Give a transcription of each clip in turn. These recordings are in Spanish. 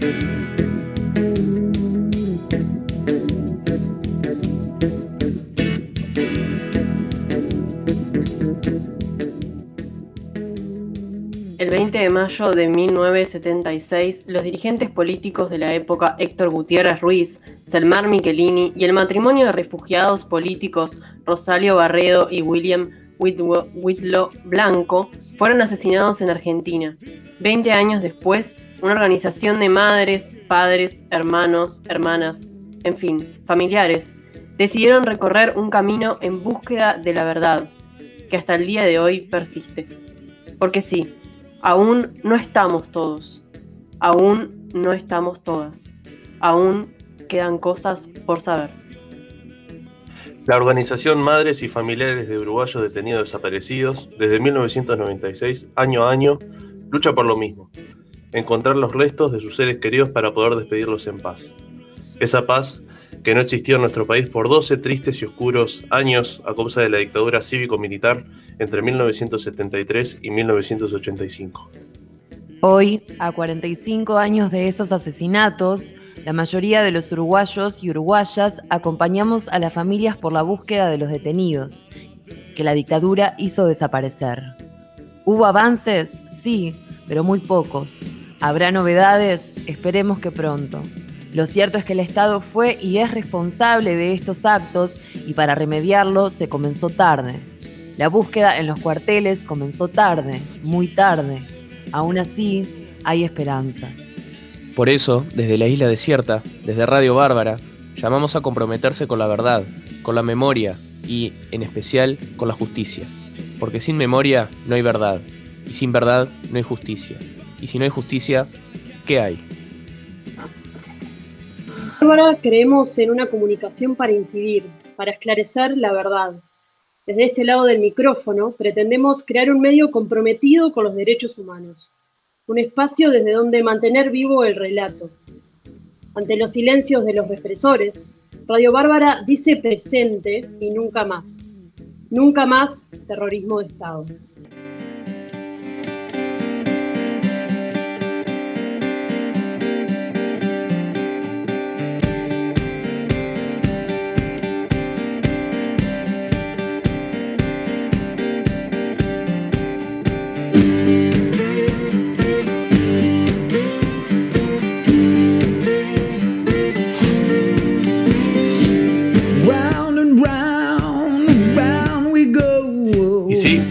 El 20 de mayo de 1976, los dirigentes políticos de la época Héctor Gutiérrez Ruiz, Selmar Michelini y el matrimonio de refugiados políticos Rosario Barredo y William Whitlow Blanco fueron asesinados en Argentina. Veinte años después, una organización de madres, padres, hermanos, hermanas, en fin, familiares, decidieron recorrer un camino en búsqueda de la verdad, que hasta el día de hoy persiste. Porque sí, Aún no estamos todos. Aún no estamos todas. Aún quedan cosas por saber. La organización Madres y Familiares de Uruguayos Detenidos Desaparecidos, desde 1996, año a año, lucha por lo mismo, encontrar los restos de sus seres queridos para poder despedirlos en paz. Esa paz que no existió en nuestro país por 12 tristes y oscuros años a causa de la dictadura cívico-militar entre 1973 y 1985. Hoy, a 45 años de esos asesinatos, la mayoría de los uruguayos y uruguayas acompañamos a las familias por la búsqueda de los detenidos, que la dictadura hizo desaparecer. ¿Hubo avances? Sí, pero muy pocos. ¿Habrá novedades? Esperemos que pronto. Lo cierto es que el Estado fue y es responsable de estos actos y para remediarlo se comenzó tarde. La búsqueda en los cuarteles comenzó tarde, muy tarde. Aún así, hay esperanzas. Por eso, desde la isla desierta, desde Radio Bárbara, llamamos a comprometerse con la verdad, con la memoria y, en especial, con la justicia. Porque sin memoria no hay verdad, y sin verdad no hay justicia. Y si no hay justicia, ¿qué hay? Bárbara creemos en una comunicación para incidir, para esclarecer la verdad. Desde este lado del micrófono pretendemos crear un medio comprometido con los derechos humanos, un espacio desde donde mantener vivo el relato. Ante los silencios de los represores, Radio Bárbara dice presente y nunca más. Nunca más terrorismo de Estado.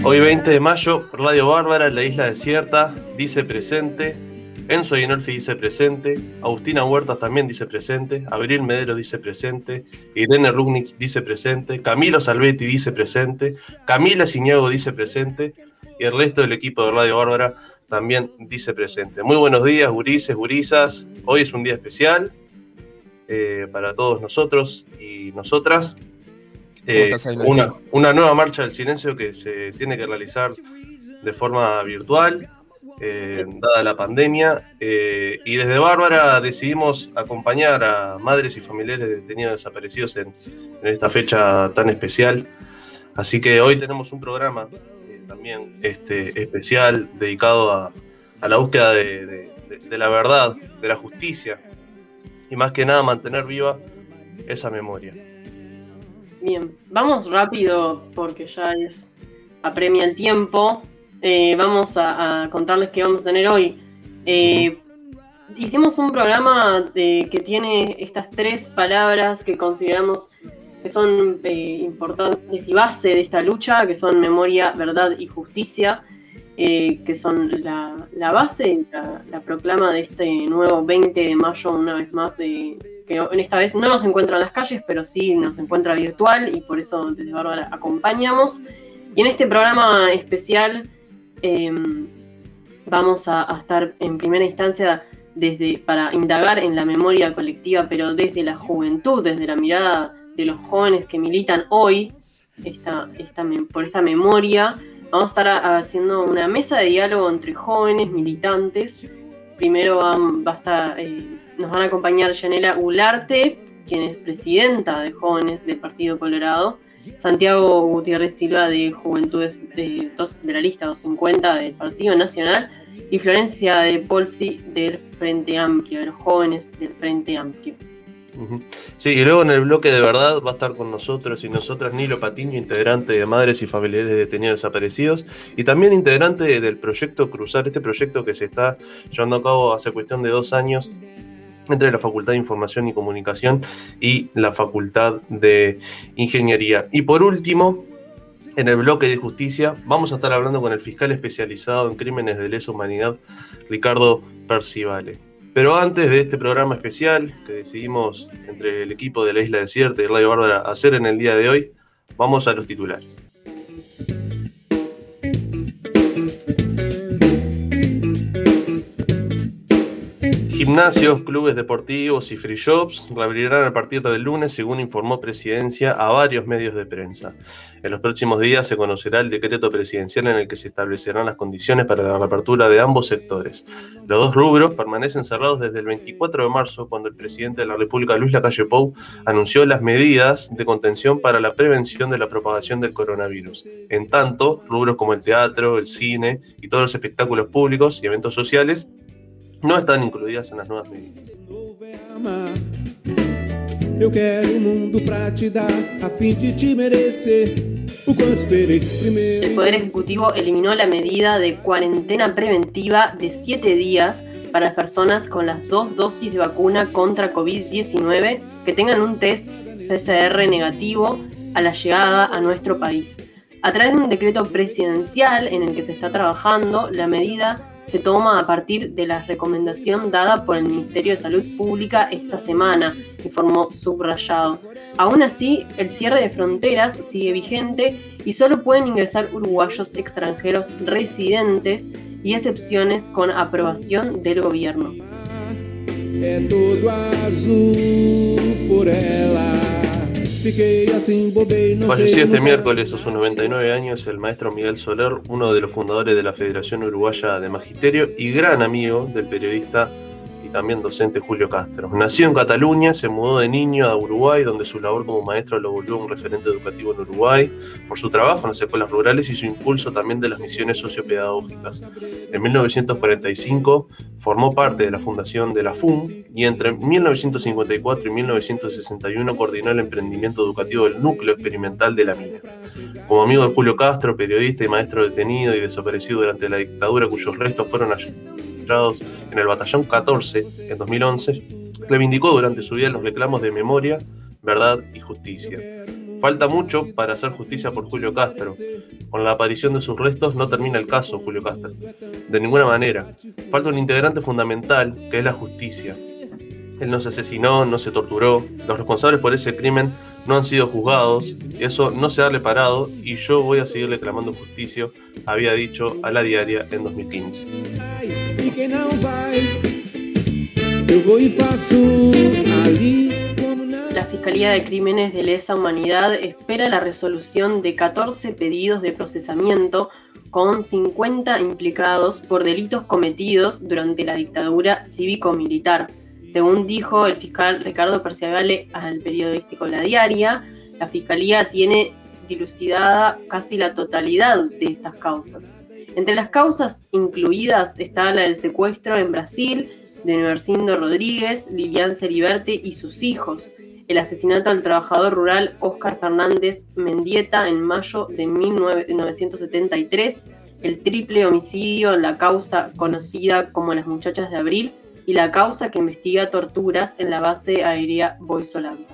Hoy 20 de mayo, Radio Bárbara, La Isla Desierta, dice presente. Enzo Guinolfi dice presente. Agustina Huertas también dice presente. Abril Medero dice presente. Irene Rugnitz dice presente. Camilo Salvetti dice presente. Camila Ciñago dice presente. Y el resto del equipo de Radio Bárbara también dice presente. Muy buenos días, gurises, gurisas. Hoy es un día especial eh, para todos nosotros y nosotras. Eh, una, una, nueva marcha del silencio que se tiene que realizar de forma virtual, eh, dada la pandemia. Eh, y desde Bárbara decidimos acompañar a madres y familiares detenidos desaparecidos en, esta fecha tan especial. Así que hoy tenemos un programa también este, especial dedicado a, la búsqueda de la verdad, de la justicia y más que nada mantener viva esa memoria. Bien, vamos rápido porque ya es apremia el tiempo. Eh, vamos a, contarles qué vamos a tener hoy. Eh, hicimos un programa que tiene estas tres palabras que consideramos que son eh, importantes y base de esta lucha, que son memoria, verdad y justicia, que son la, base, la, la, proclama de este nuevo 20 de mayo, una vez más, que en esta vez no nos encuentra en las calles, pero sí nos encuentra virtual y por eso desde Bárbara acompañamos. Y en este programa especial em, vamos a, estar en primera instancia desde, para indagar en la memoria colectiva, pero desde la juventud, desde la mirada de los jóvenes que militan hoy esta, esta, por esta memoria. Vamos a estar haciendo una mesa de diálogo entre jóvenes militantes. Primero va, a estar... Eh, nos van a acompañar Yanela Ularte, quien es presidenta de jóvenes del Partido Colorado, Santiago Gutiérrez Silva de Juventudes de, la lista 250 del Partido Nacional y Florencia de Polsi del Frente Amplio, de los jóvenes del Frente Amplio. Sí, y luego en el bloque de verdad va a estar con nosotros y nosotras Nilo Patiño, integrante de Madres y Familiares de Detenidos Desaparecidos, y también integrante del proyecto Cruzar, este proyecto que se está llevando a cabo hace cuestión de dos años entre la Facultad de Información y Comunicación y la Facultad de Ingeniería. Y por último, en el bloque de justicia, vamos a estar hablando con el fiscal especializado en crímenes de lesa humanidad, Ricardo Percivale. Pero antes de este programa especial que decidimos entre el equipo de la Isla Desierta y Radio Bárbara hacer en el día de hoy, vamos a los titulares. Gimnasios, clubes deportivos y free shops reabrirán a partir del lunes, según informó Presidencia a varios medios de prensa. En los próximos días se conocerá el decreto presidencial en el que se establecerán las condiciones para la reapertura de ambos sectores. Los dos rubros permanecen cerrados desde el 24 de marzo, cuando el presidente de la República, Luis Lacalle Pou, anunció las medidas de contención para la prevención de la propagación del coronavirus. En tanto, rubros como el teatro, el cine y todos los espectáculos públicos y eventos sociales no están incluidas en las nuevas medidas. El Poder Ejecutivo eliminó la medida de cuarentena preventiva de siete días para las personas con las dos dosis de vacuna contra COVID-19 que tengan un test PCR negativo a la llegada a nuestro país. A través de un decreto presidencial en el que se está trabajando, la medida se toma a partir de la recomendación dada por el Ministerio de Salud Pública esta semana, informó Subrayado. Aún así, el cierre de fronteras sigue vigente y solo pueden ingresar uruguayos extranjeros residentes y excepciones con aprobación del gobierno. Falleció este miércoles a sus 99 años el maestro Miguel Soler, uno de los fundadores de la Federación Uruguaya de Magisterio y gran amigo del periodista también docente Julio Castro. Nació en Cataluña, se mudó de niño a Uruguay, donde su labor como maestro lo volvió un referente educativo en Uruguay, por su trabajo en las escuelas rurales y su impulso también de las misiones sociopedagógicas. En 1945 formó parte de la fundación de la FUM y entre 1954 y 1961 coordinó el emprendimiento educativo del núcleo experimental de la mina. Como amigo de Julio Castro, periodista y maestro detenido y desaparecido durante la dictadura, cuyos restos fueron en el Batallón 14 en 2011, reivindicó durante su vida los reclamos de memoria, verdad y justicia. Falta mucho para hacer justicia por Julio Castro. Con la aparición de sus restos no termina el caso, Julio Castro. De ninguna manera. Falta un integrante fundamental, que es la justicia. Él no se asesinó, no se torturó. Los responsables por ese crimen no han sido juzgados. Eso no se ha reparado y yo voy a seguirle clamando justicia, había dicho a la diaria en 2015. La Fiscalía de Crímenes de Lesa Humanidad espera la resolución de 14 pedidos de procesamiento con 50 implicados por delitos cometidos durante la dictadura cívico-militar. Según dijo el fiscal Ricardo Perciavale al periodístico La Diaria, la Fiscalía tiene dilucidada casi la totalidad de estas causas. Entre las causas incluidas está la del secuestro en Brasil de Universindo Rodríguez, Lilian Ceriberte y sus hijos, el asesinato del trabajador rural Óscar Fernández Mendieta en mayo de 1973, el triple homicidio en la causa conocida como las muchachas de abril y la causa que investiga torturas en la base aérea Boisolanza.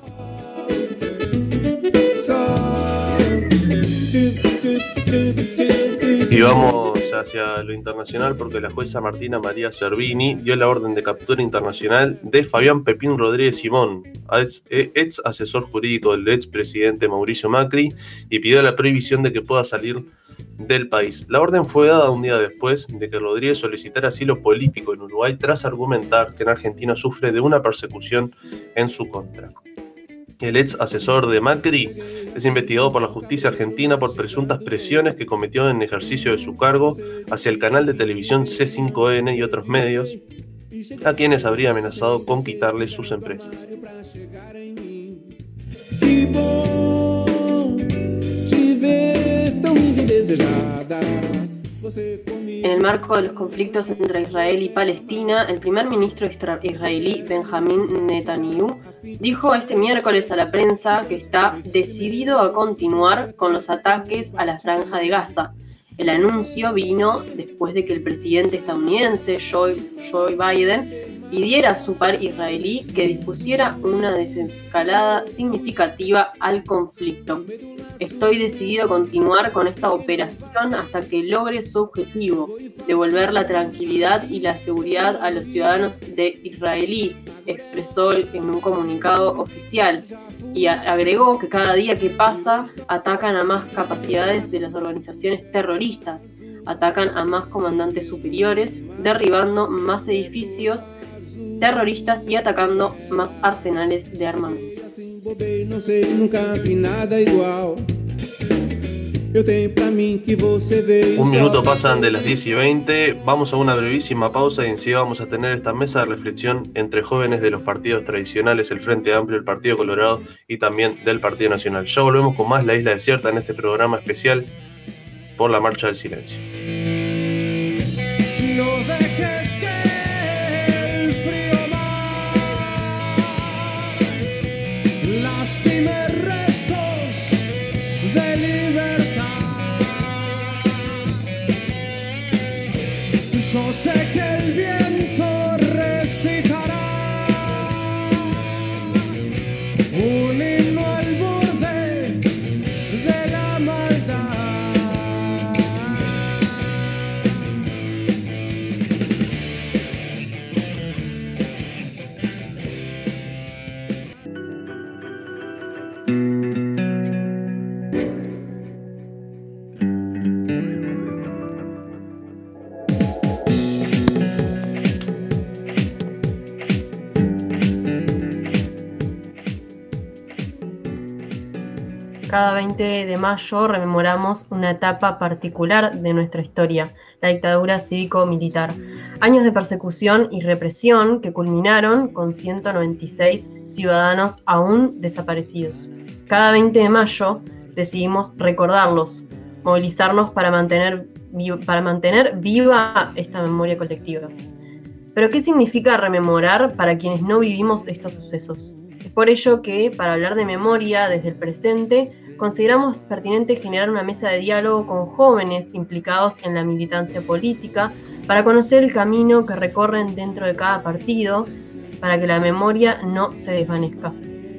Y vamos hacia lo internacional porque la jueza Martina María Cervini dio la orden de captura internacional de Fabián Pepín Rodríguez Simón, ex asesor jurídico del ex presidente Mauricio Macri, y pidió la prohibición de que pueda salir del país. La orden fue dada un día después de que Rodríguez solicitara asilo político en Uruguay tras argumentar que en Argentina sufre de una persecución en su contra. El ex asesor de Macri es investigado por la justicia argentina por presuntas presiones que cometió en ejercicio de su cargo hacia el canal de televisión C5N y otros medios, a quienes habría amenazado con quitarle sus empresas. En el marco de los conflictos entre Israel y Palestina, el primer ministro israelí Benjamin Netanyahu dijo este miércoles a la prensa que está decidido a continuar con los ataques a la franja de Gaza. El anuncio vino después de que el presidente estadounidense Joe, Biden pidiera a su par israelí que dispusiera una desescalada significativa al conflicto. Estoy decidido a continuar con esta operación hasta que logre su objetivo, devolver la tranquilidad y la seguridad a los ciudadanos de israelí, expresó en un comunicado oficial y agregó que cada día que pasa atacan a más capacidades de las organizaciones terroristas, atacan a más comandantes superiores, derribando más edificios terroristas y atacando más arsenales de armamento. Un minuto pasan de las 10 y 20, vamos a una brevísima pausa y enseguida vamos a tener esta mesa de reflexión entre jóvenes de los partidos tradicionales, el Frente Amplio, el Partido Colorado y también del Partido Nacional. Ya volvemos con más La Isla Desierta en este programa especial por la Marcha del Silencio. Yo sé que Cada 20 de mayo rememoramos una etapa particular de nuestra historia, la dictadura cívico-militar. Años de persecución y represión que culminaron con 196 ciudadanos aún desaparecidos. Cada 20 de mayo decidimos recordarlos, movilizarnos para mantener, para mantener viva esta memoria colectiva. Pero ¿qué significa rememorar para quienes no vivimos estos sucesos? Por ello que, para hablar de memoria desde el presente, consideramos pertinente generar una mesa de diálogo con jóvenes implicados en la militancia política para conocer el camino que recorren dentro de cada partido para que la memoria no se desvanezca.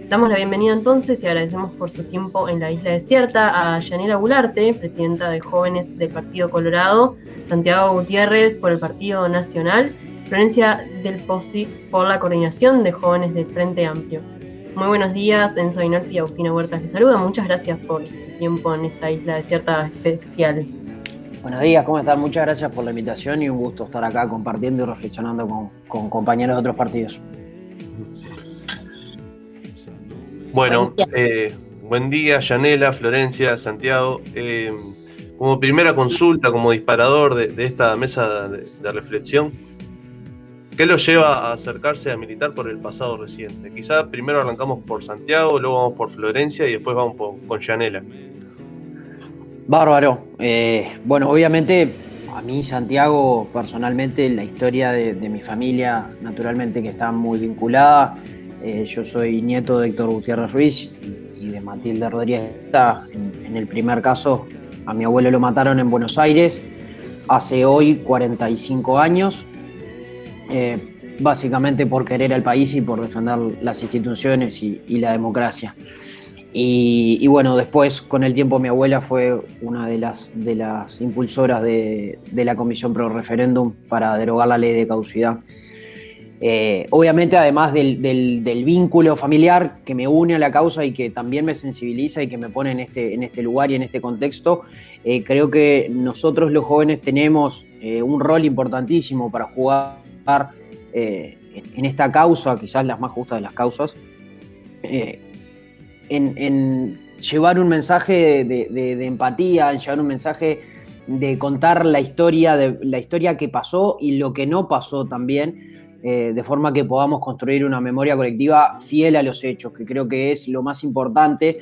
Damos la bienvenida entonces y agradecemos por su tiempo en la isla desierta a Yanela Gularte, presidenta de Jóvenes del Partido Colorado, Santiago Gutiérrez por el Partido Nacional, Florencia del Posi por la coordinación de jóvenes del Frente Amplio. Muy buenos días, Enzo Inolfi y Agustina Huertas les saluda. Muchas gracias por su tiempo en esta isla desierta especial. Buenos días, ¿cómo están? Muchas gracias por la invitación y un gusto estar acá compartiendo y reflexionando con, con compañeros de otros partidos. Bueno, eh, buen día, Yanela, Florencia, Santiago. Eh, como primera consulta, como disparador de, de esta mesa de, de, reflexión, ¿qué lo lleva a acercarse a militar por el pasado reciente? Quizá primero arrancamos por Santiago, luego vamos por Florencia y después vamos por, con Yanela. Bárbaro. Eh, bueno, obviamente a mí Santiago, personalmente, la historia de, mi familia, naturalmente que está muy vinculada. Eh, yo soy nieto de Héctor Gutiérrez Ruiz y de Matilde Rodríguez. En, el primer caso, a mi abuelo lo mataron en Buenos Aires hace hoy 45 años, eh, básicamente por querer al país y por defender las instituciones y, la democracia. Y, bueno, después con el tiempo mi abuela fue una de las, de las impulsoras de, de la Comisión Pro Referéndum para derogar la ley de caducidad. Eh, obviamente, además del, vínculo familiar que me une a la causa y que también me sensibiliza y que me pone en este, en este lugar y en este contexto, eh, creo que nosotros los jóvenes tenemos eh, un rol importantísimo para jugar eh, en esta causa, quizás las más justas de las causas, en, en, llevar un mensaje de, empatía, en llevar un mensaje de contar la historia, de, la historia que pasó y lo que no pasó también eh, de forma que podamos construir una memoria colectiva fiel a los hechos, que creo que es lo más importante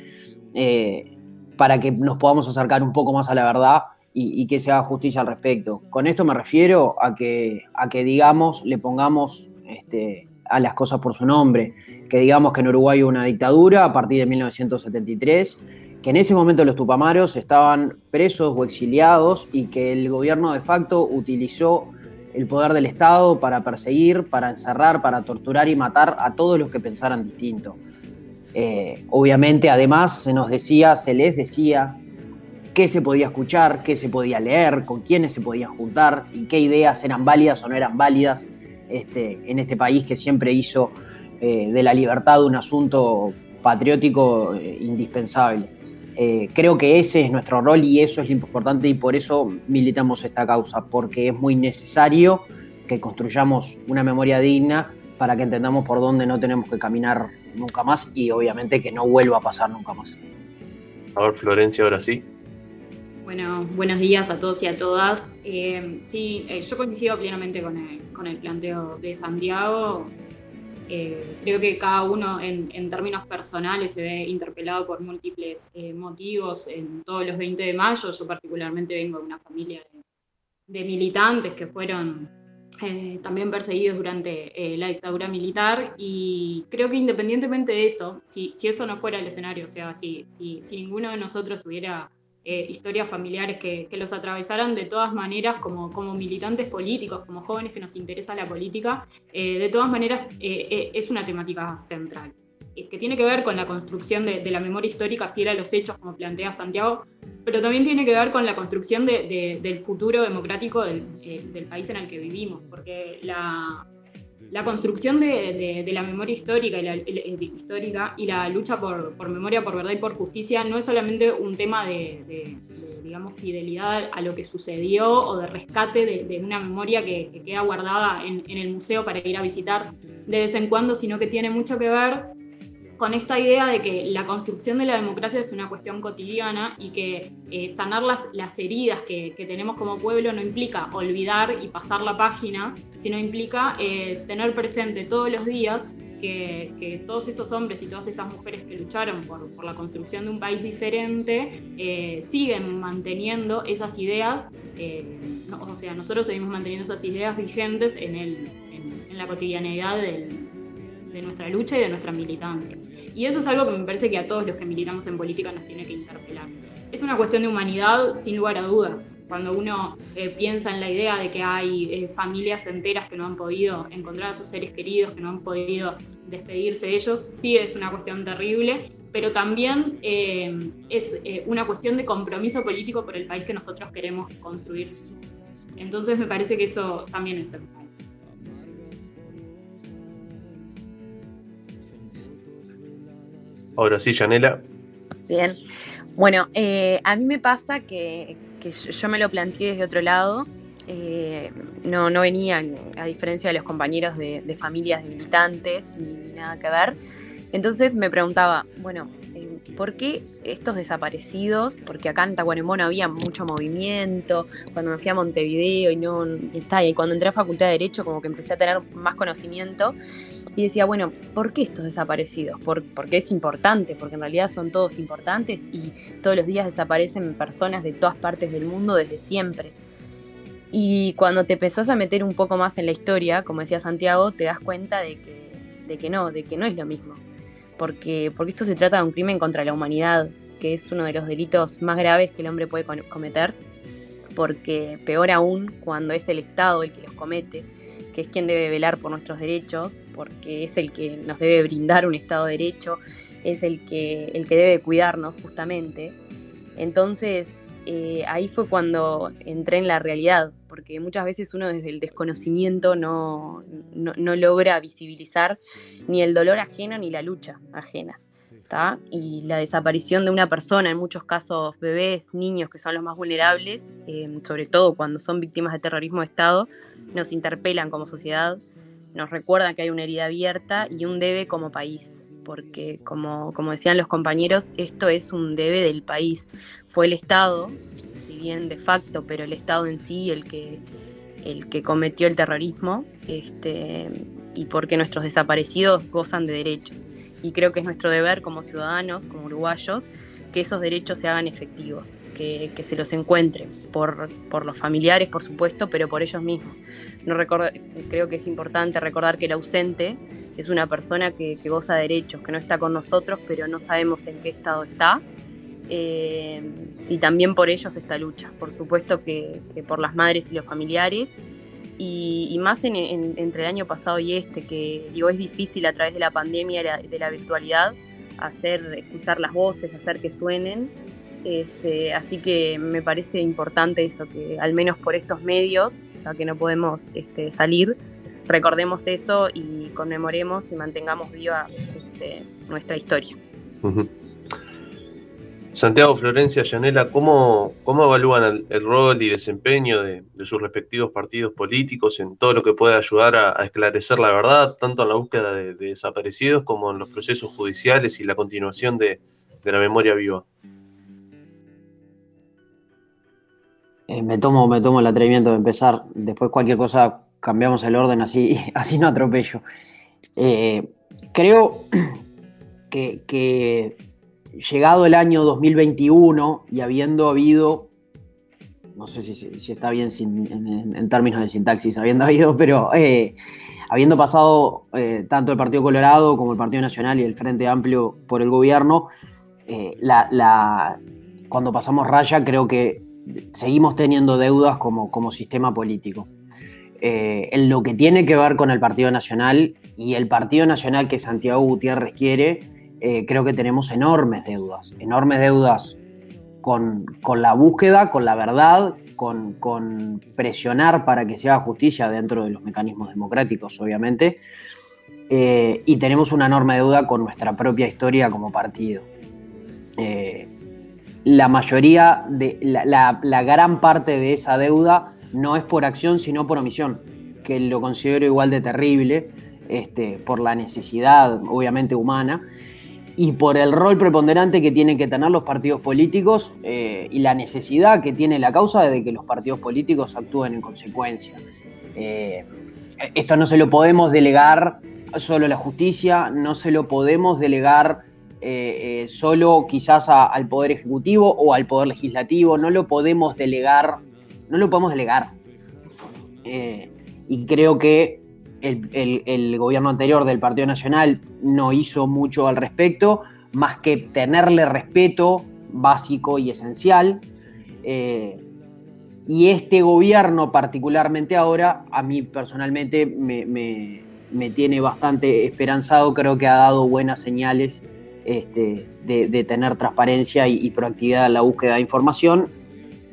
eh, para que nos podamos acercar un poco más a la verdad y, que se haga justicia al respecto. Con esto me refiero a que, a que digamos, le pongamos este, a las cosas por su nombre, que digamos que en Uruguay hubo una dictadura a partir de 1973, que en ese momento los tupamaros estaban presos o exiliados y que el gobierno de facto utilizó el poder del Estado para perseguir, para encerrar, para torturar y matar a todos los que pensaran distinto. Eh, obviamente, además, se nos decía, se les decía qué se podía escuchar, qué se podía leer, con quiénes se podían juntar y qué ideas eran válidas o no eran válidas este, en este país que siempre hizo eh, de la libertad un asunto patriótico eh, indispensable. Eh, creo que ese es nuestro rol y eso es lo importante y por eso militamos esta causa, porque es muy necesario que construyamos una memoria digna para que entendamos por dónde no tenemos que caminar nunca más y obviamente que no vuelva a pasar nunca más. A ver, Florencia, ahora sí. Bueno, buenos días a todos y a todas. Eh, sí, eh, yo coincido plenamente con el, con el planteo de Santiago. Eh, creo que cada uno en, términos personales se ve interpelado por múltiples motivos en todos los 20 de mayo. Yo particularmente vengo de una familia de, militantes que fueron también perseguidos durante la dictadura militar y creo que independientemente de eso, si, si eso no fuera el escenario, o sea, si ninguno de nosotros tuviera eh, historias familiares que, que, los atravesaran de todas maneras como, como militantes políticos, como jóvenes que nos interesa la política, eh, de todas maneras eh, es una temática central, que tiene que ver con la construcción de, de, la memoria histórica fiel a los hechos, como plantea Santiago, pero también tiene que ver con la construcción de, de, del futuro democrático del, del, país en el que vivimos, porque la, la construcción de, la memoria histórica y la, histórica y la lucha por, memoria, por verdad y por justicia no es solamente un tema de, digamos, fidelidad a lo que sucedió o de rescate de, una memoria que, que queda guardada en, en, el museo para ir a visitar de vez en cuando, sino que tiene mucho que ver con esta idea de que la construcción de la democracia es una cuestión cotidiana y que eh, sanar las, las heridas que, que, tenemos como pueblo no implica olvidar y pasar la página, sino implica eh, tener presente todos los días que, que, todos estos hombres y todas estas mujeres que lucharon por, por la construcción de un país diferente eh, siguen manteniendo esas ideas, o sea, nosotros seguimos manteniendo esas ideas vigentes en, el, en la cotidianeidad del, de nuestra lucha y de nuestra militancia. Y eso es algo que me parece que a todos los que militamos en política nos tiene que interpelar. Es una cuestión de humanidad, sin lugar a dudas. Cuando uno eh, piensa en la idea de que hay eh, familias enteras que no han podido encontrar a sus seres queridos, que no han podido despedirse de ellos, sí es una cuestión terrible, pero también eh, es eh, una cuestión de compromiso político por el país que nosotros queremos construir. Entonces me parece que eso también es central. Ahora sí, Janela. Bien. Bueno, eh, a mí me pasa que, que, yo me lo planteé desde otro lado. Eh, no, no venían, a diferencia de los compañeros de, familias de militantes, ni, ni, nada que ver. Entonces me preguntaba, bueno, eh, ¿por qué estos desaparecidos? Porque acá en Tacuarembó había mucho movimiento. Cuando me fui a Montevideo y no está, y cuando entré a Facultad de Derecho, como que empecé a tener más conocimiento y decía, bueno, ¿por qué estos desaparecidos? ¿Por, porque es importante, porque en realidad son todos importantes y todos los días desaparecen personas de todas partes del mundo desde siempre. Y cuando te empezás a meter un poco más en la historia, como decía Santiago, te das cuenta de que no, de que no es lo mismo. Porque, porque esto se trata de un crimen contra la humanidad, que es uno de los delitos más graves que el hombre puede cometer, porque peor aún cuando es el Estado el que los comete que es quien debe velar por nuestros derechos, porque es el que nos debe brindar un Estado de Derecho, es el que, el que debe cuidarnos justamente. Entonces, eh, ahí fue cuando entré en la realidad, porque muchas veces uno desde el desconocimiento no, no, logra visibilizar ni el dolor ajeno ni la lucha ajena. ¿tá? Y la desaparición de una persona, en muchos casos bebés, niños, que son los más vulnerables, eh, sobre todo cuando son víctimas de terrorismo de Estado, nos interpelan como sociedad, nos recuerdan que hay una herida abierta y un debe como país, porque como, como decían los compañeros, esto es un debe del país. Fue el Estado, si bien de facto, pero el Estado en sí el que, el que cometió el terrorismo, este, y porque nuestros desaparecidos gozan de derechos. Y creo que es nuestro deber como ciudadanos, como uruguayos, que esos derechos se hagan efectivos, que, que se los encuentren por, por, los familiares, por supuesto, pero por ellos mismos. No creo que es importante recordar que el ausente es una persona que, que, goza de derechos, que no está con nosotros, pero no sabemos en qué estado está. Eh, y también por ellos esta lucha, por supuesto que, que por las madres y los familiares, y, y más en, en, entre el año pasado y este, que digo, es difícil a través de la pandemia y la, de la virtualidad hacer escuchar las voces, hacer que suenen. Este, así que me parece importante eso, que al menos por estos medios, ya que no podemos este, salir, recordemos eso y conmemoremos y mantengamos viva este, nuestra historia. Uh -huh. Santiago, Florencia, Yanela, ¿cómo, cómo evalúan el, rol y desempeño de, de, sus respectivos partidos políticos en todo lo que puede ayudar a, esclarecer la verdad, tanto en la búsqueda de, de, desaparecidos como en los procesos judiciales y la continuación de, de la memoria viva? Eh, me, tomo, me tomo el atrevimiento de empezar. Después cualquier cosa cambiamos el orden, así, así no atropello. Eh, creo que llegado el año 2021 y habiendo habido, no sé si, está bien sin, en, términos de sintaxis, habiendo habido, pero eh, habiendo pasado eh, tanto el Partido Colorado como el Partido Nacional y el Frente Amplio por el gobierno, eh, la, cuando pasamos raya creo que seguimos teniendo deudas como, como sistema político. En lo que tiene que ver con el Partido Nacional y el Partido Nacional que Santiago Gutiérrez quiere, eh, creo que tenemos enormes deudas, enormes deudas con, con la búsqueda, con la verdad, con, con, presionar para que se haga justicia dentro de los mecanismos democráticos, obviamente, eh, y tenemos una enorme deuda con nuestra propia historia como partido. Eh, la mayoría, de la, la, gran parte de esa deuda no es por acción, sino por omisión, que lo considero igual de terrible, este, por la necesidad, obviamente, humana y por el rol preponderante que tienen que tener los partidos políticos eh, y la necesidad que tiene la causa de que los partidos políticos actúen en consecuencia. Eh, esto no se lo podemos delegar solo a la justicia, no se lo podemos delegar eh, solo quizás al Poder Ejecutivo o al Poder Legislativo, no lo podemos delegar, no lo podemos delegar. y creo que el, gobierno anterior del Partido Nacional no hizo mucho al respecto, más que tenerle respeto básico y esencial. Eh, y este gobierno, particularmente ahora, a mí personalmente me, tiene bastante esperanzado, creo que ha dado buenas señales este, de, de, tener transparencia y, y proactividad en la búsqueda de información.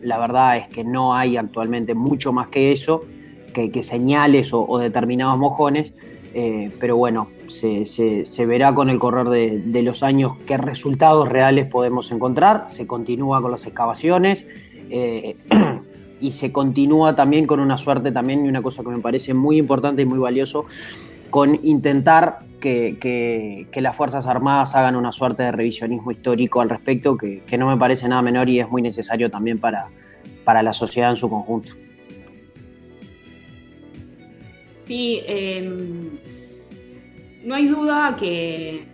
La verdad es que no hay actualmente mucho más que eso que, señales o, determinados mojones, eh, pero bueno, se, se, verá con el correr de, los años qué resultados reales podemos encontrar, se continúa con las excavaciones eh, y se continúa también con una suerte también y una cosa que me parece muy importante y muy valioso, con intentar que, que, que, las Fuerzas Armadas hagan una suerte de revisionismo histórico al respecto, que, que, no me parece nada menor y es muy necesario también para, para la sociedad en su conjunto. Sí, eh, no hay duda que,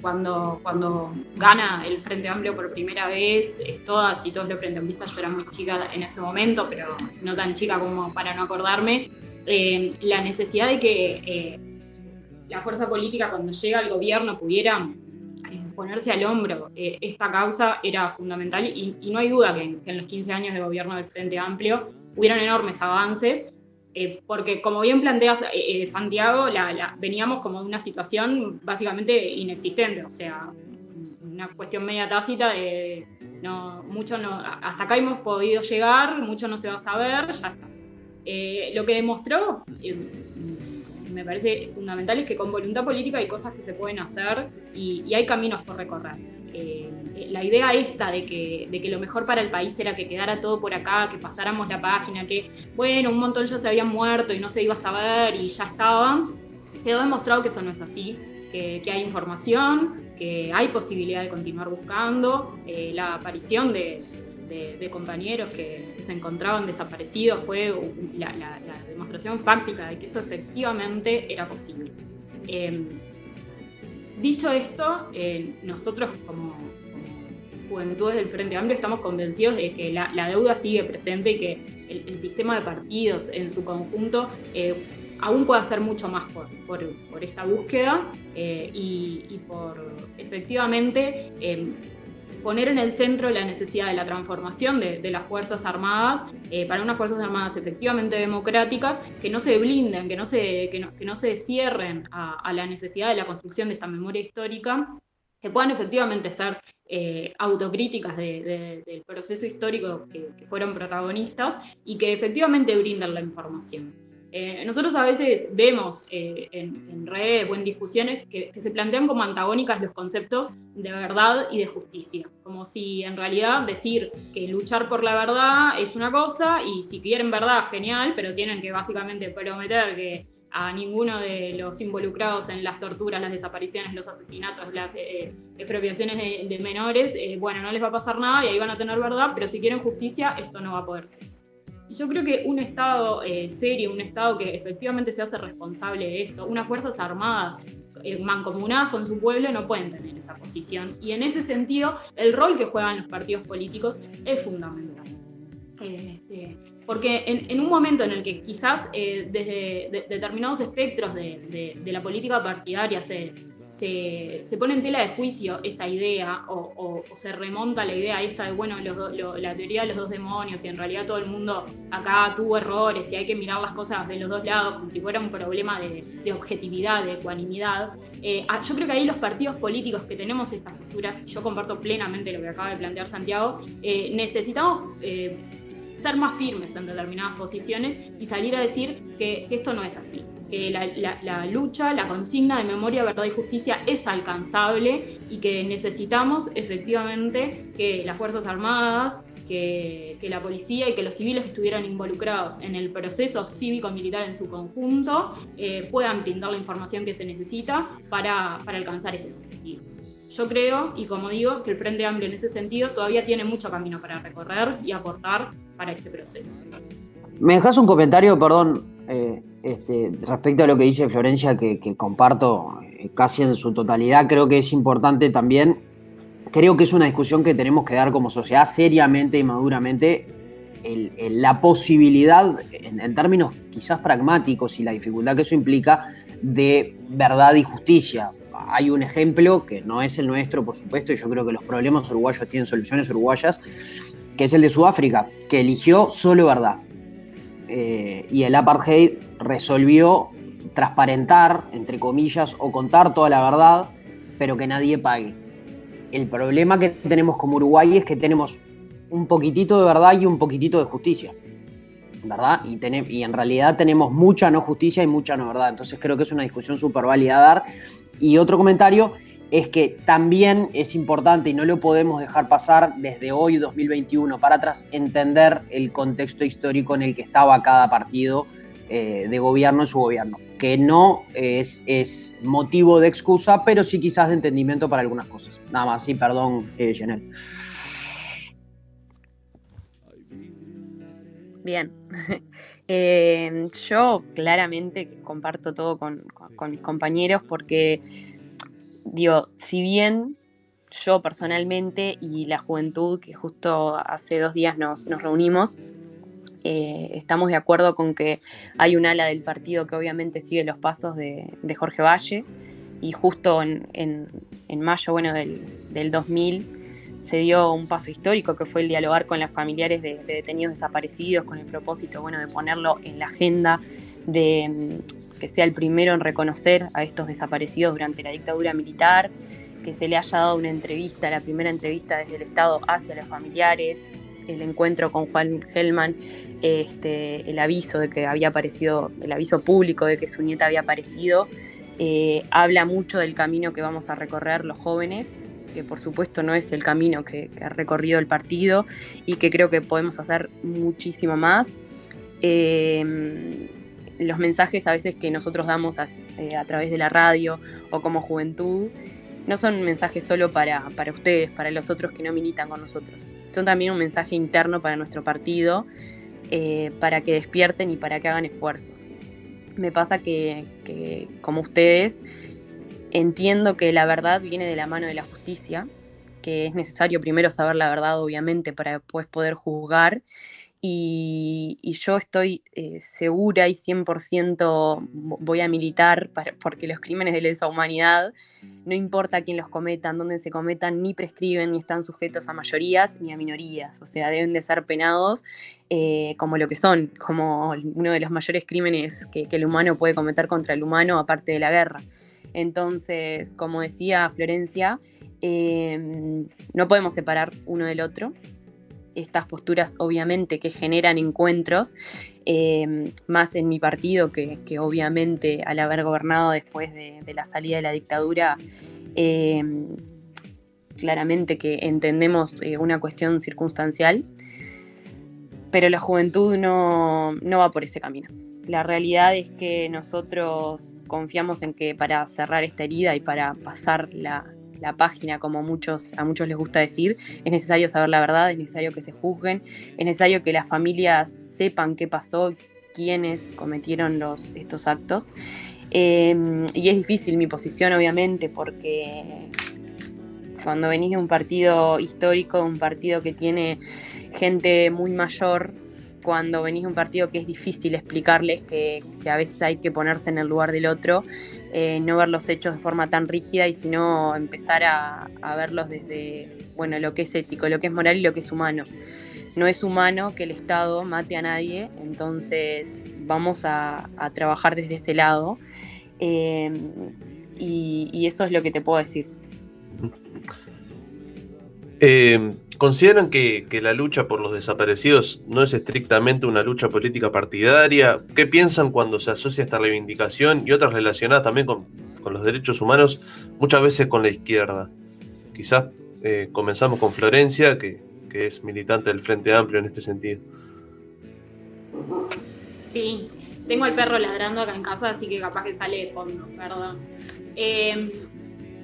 cuando, cuando gana el Frente Amplio por primera vez, eh, todas y todos los Frente Amplistas, yo era muy chica en ese momento, pero no tan chica como para no acordarme, eh, la necesidad de que eh, la fuerza política cuando llega al gobierno pudiera eh, ponerse al hombro esta causa era fundamental y, no hay duda que, que en los 15 años de gobierno del Frente Amplio hubieron enormes avances eh, porque como bien planteas eh, eh, Santiago, veníamos como de una situación básicamente inexistente, o sea, una cuestión media tácita de no, mucho no, hasta acá hemos podido llegar, mucho no se va a saber, ya está. Eh, lo que demostró, me parece fundamental, es que con voluntad política hay cosas que se pueden hacer y, y hay caminos por recorrer. Eh, la idea esta de que, de que lo mejor para el país era que quedara todo por acá, que pasáramos la página, que bueno, un montón ya se habían muerto y no se iba a saber y ya estaba, quedó demostrado que eso no es así, que, que hay información, que hay posibilidad de continuar buscando, eh, la aparición de, de, de, compañeros que se encontraban desaparecidos fue la, la, la, demostración fáctica de que eso efectivamente era posible. Eh, Dicho esto, eh, nosotros como, juventudes del Frente Amplio estamos convencidos de que la, deuda sigue presente y que el, sistema de partidos en su conjunto eh, aún puede hacer mucho más por, esta búsqueda eh, y, por efectivamente em, poner en el centro la necesidad de la transformación de, las Fuerzas Armadas eh, para unas Fuerzas Armadas efectivamente democráticas que no se blinden, que no se, que no, se cierren a, la necesidad de la construcción de esta memoria histórica que puedan efectivamente ser eh, autocríticas del proceso histórico que, que, fueron protagonistas y que efectivamente brinden la información. Eh, nosotros a veces vemos eh, en, redes o en discusiones que, se plantean como antagónicas los conceptos de verdad y de justicia, como si en realidad decir que luchar por la verdad es una cosa y si quieren verdad, genial, pero tienen que básicamente prometer que a ninguno de los involucrados en las torturas, las desapariciones, los asesinatos, las eh, expropiaciones de, menores, bueno, no les va a pasar nada y ahí van a tener verdad, pero si quieren justicia, esto no va a poder ser. Y yo creo que un Estado eh, serio, un Estado que efectivamente se hace responsable de esto, unas Fuerzas Armadas eh, mancomunadas con su pueblo no pueden tener esa posición. Y en ese sentido, el rol que juegan los partidos políticos es fundamental. Este, porque en, un momento en el que quizás eh, desde determinados espectros de, de, la política partidaria se, se, pone en tela de juicio esa idea o, se remonta la idea esta de, bueno, la teoría de los dos demonios y en realidad todo el mundo acá tuvo errores y hay que mirar las cosas de los dos lados como si fuera un problema de, objetividad, de ecuanimidad. Eh, ah, yo creo que ahí los partidos políticos que tenemos estas posturas, yo comparto plenamente lo que acaba de plantear Santiago, eh, necesitamos... Eh, ser más firmes en determinadas posiciones y salir a decir que esto no es así que la, lucha, la consigna de memoria, verdad y justicia es alcanzable y que necesitamos efectivamente que las Fuerzas Armadas, que, la policía y que los civiles que estuvieran involucrados en el proceso cívico-militar en su conjunto eh, puedan brindar la información que se necesita para, para alcanzar estos objetivos. Yo creo, y como digo, que el Frente Amplio en ese sentido todavía tiene mucho camino para recorrer y aportar para este proceso. ¿Me dejas un comentario, perdón, eh, este, respecto a lo que dice Florencia, que, comparto casi en su totalidad, creo que es importante también, creo que es una discusión que tenemos que dar como sociedad seriamente y maduramente, la posibilidad, en, términos quizás pragmáticos y la dificultad que eso implica, de verdad y justicia. Hay un ejemplo que no es el nuestro, por supuesto, y yo creo que los problemas uruguayos tienen soluciones uruguayas, que es el de Sudáfrica, que eligió solo verdad. Eh, y el apartheid resolvió transparentar, entre comillas, o contar toda la verdad, pero que nadie pague. El problema que tenemos como Uruguay es que tenemos un poquitito de verdad y un poquitito de justicia. ¿Verdad? Y, y en realidad tenemos mucha no justicia y mucha no verdad. Entonces creo que es una discusión súper válida a dar. Y otro comentario es que también es importante y no lo podemos dejar pasar desde hoy 2021 para atrás entender el contexto histórico en el que estaba cada partido eh, de gobierno en su gobierno, que no es, motivo de excusa, pero sí quizás de entendimiento para algunas cosas. Nada más, sí, perdón, eh, Bien. Eh, yo claramente comparto todo con mis compañeros porque digo, si bien yo personalmente y la juventud, que justo hace dos días nos, reunimos, eh, estamos de acuerdo con que hay un ala del partido que obviamente sigue los pasos de, Jorge Valle. Y justo en, mayo bueno, del, 2000 se dio un paso histórico que fue el dialogar con las familiares de, detenidos desaparecidos con el propósito bueno, de ponerlo en la agenda de que sea el primero en reconocer a estos desaparecidos durante la dictadura militar, que se le haya dado una entrevista, la primera entrevista desde el Estado hacia los familiares, el encuentro con Juan Hellman, este, el aviso de que había aparecido, el aviso público de que su nieta había aparecido, eh, habla mucho del camino que vamos a recorrer los jóvenes, que por supuesto no es el camino que, ha recorrido el partido y que creo que podemos hacer muchísimo más. Eh, los mensajes a veces que nosotros damos eh, a, través de la radio o como juventud no son mensajes solo para, para, ustedes, para los otros que no militan con nosotros. Son también un mensaje interno para nuestro partido, eh, para que despierten y para que hagan esfuerzos. Me pasa que, como ustedes, entiendo que la verdad viene de la mano de la justicia, que es necesario primero saber la verdad, obviamente, para después poder juzgar. Y, yo estoy eh, segura y 100% voy a militar porque los crímenes de lesa humanidad, no importa quién los cometan, dónde se cometan, ni prescriben, ni están sujetos a mayorías ni a minorías. O sea, deben de ser penados eh, como lo que son, como uno de los mayores crímenes que, que el humano puede cometer contra el humano, aparte de la guerra. Entonces, como decía Florencia, eh, no podemos separar uno del otro. Estas posturas obviamente que generan encuentros, eh, más en mi partido que, obviamente al haber gobernado después de, la salida de la dictadura, eh, claramente que entendemos eh, una cuestión circunstancial, pero la juventud no, no va por ese camino. La realidad es que nosotros confiamos en que para cerrar esta herida y para pasar la, la página, como muchos, a muchos les gusta decir, es necesario saber la verdad, es necesario que se juzguen, es necesario que las familias sepan qué pasó, quiénes cometieron los, estos actos. Eh, y es difícil mi posición, obviamente, porque cuando venís de un partido histórico, un partido que tiene gente muy mayor, cuando venís de un partido que es difícil explicarles que, que a veces hay que ponerse en el lugar del otro, eh, no ver los hechos de forma tan rígida y sino empezar a, a verlos desde bueno, lo que es ético, lo que es moral y lo que es humano. No es humano que el Estado mate a nadie, entonces vamos a, a trabajar desde ese lado. Eh, y eso es lo que te puedo decir. Eh, ¿Consideran que, la lucha por los desaparecidos no es estrictamente una lucha política partidaria? ¿Qué piensan cuando se asocia esta reivindicación y otras relacionadas también con, los derechos humanos, muchas veces con la izquierda? Quizás eh, comenzamos con Florencia, que, es militante del Frente Amplio en este sentido. Sí, tengo el perro ladrando acá en casa, así que capaz que sale de fondo, perdón. Eh,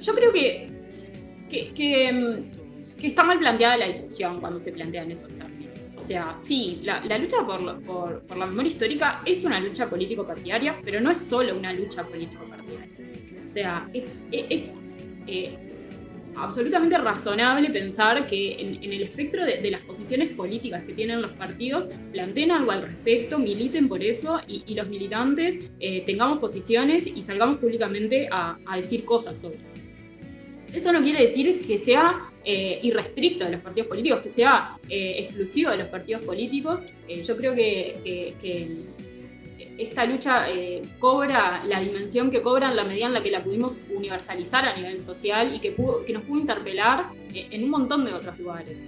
yo creo que, que, que, que está mal planteada la discusión cuando se plantean esos términos. O sea, sí, la, lucha por, la memoria histórica es una lucha político-partidaria, pero no es solo una lucha político-partidaria. O sea, es, eh, absolutamente razonable pensar que en, el espectro de, las posiciones políticas que tienen los partidos planteen algo al respecto, militen por eso y, los militantes eh, tengamos posiciones y salgamos públicamente a, a decir cosas sobre. Eso no quiere decir que sea eh, irrestricto de los partidos políticos, que sea eh, exclusivo de los partidos políticos. Eh, yo creo que, esta lucha cobra la dimensión que cobra en la medida en la que la pudimos universalizar a nivel social y que, nos pudo interpelar en un montón de otros lugares,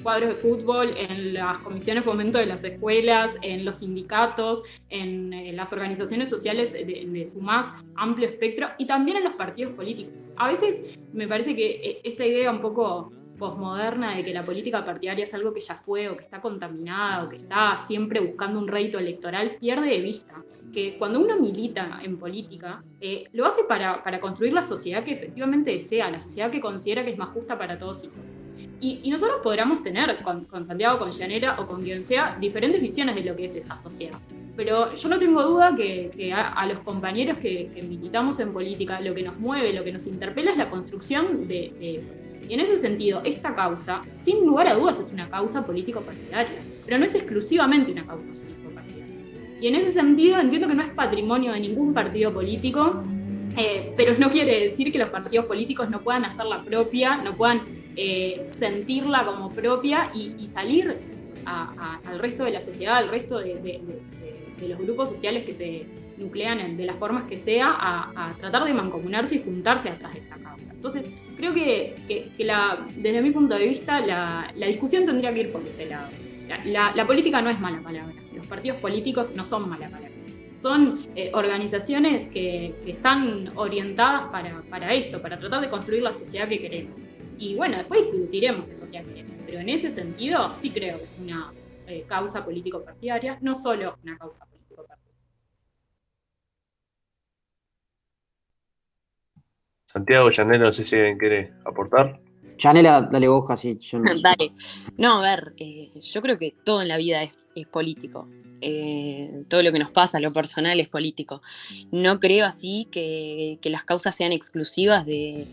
cuadros de fútbol, en las comisiones de fomento de las escuelas, en los sindicatos, en eh, las organizaciones sociales de, de su más amplio espectro y también en los partidos políticos. A veces me parece que eh, esta idea un poco posmoderna de que la política partidaria es algo que ya fue o que está contaminada o que está siempre buscando un rédito electoral pierde de vista que cuando uno milita en política, eh, lo hace para, para construir la sociedad que efectivamente desea, la sociedad que considera que es más justa para todos y todas. Y, y nosotros podríamos tener con, con Santiago, con Llanera o con quien sea diferentes visiones de lo que es esa sociedad. Pero yo no tengo duda que, que a, a los compañeros que, que militamos en política, lo que nos mueve, lo que nos interpela es la construcción de, de eso. Y en ese sentido, esta causa, sin lugar a dudas, es una causa político-partidaria, pero no es exclusivamente una causa político-partidaria. Y en ese sentido, entiendo que no es patrimonio de ningún partido político, eh, pero no quiere decir que los partidos políticos no puedan hacerla propia, no puedan eh, sentirla como propia y, y salir a- a- al resto de la sociedad, al resto de, de- de- de los grupos sociales que se nuclean en- de las formas que sea, a, a tratar de mancomunarse y juntarse atrás de esta causa. Entonces, creo que, que- que la, desde mi punto de vista la, la discusión tendría que ir por ese lado. La, la- política no es mala palabra, los partidos políticos no son mala palabra. Son eh, organizaciones que, que están orientadas para, para esto, para tratar de construir la sociedad que queremos. Y bueno, después discutiremos qué sociedad queremos, pero en ese sentido sí creo que es una eh, causa político-partidaria, no solo una causa político-partidaria. Santiago Llanero, no sé si alguien quiere aportar. Chanela, dale vos casi. Yo no- Dale. No, a ver, eh, yo creo que todo en la vida es, es político. Eh, todo lo que nos pasa, lo personal es político. No creo así que, que las causas sean exclusivas de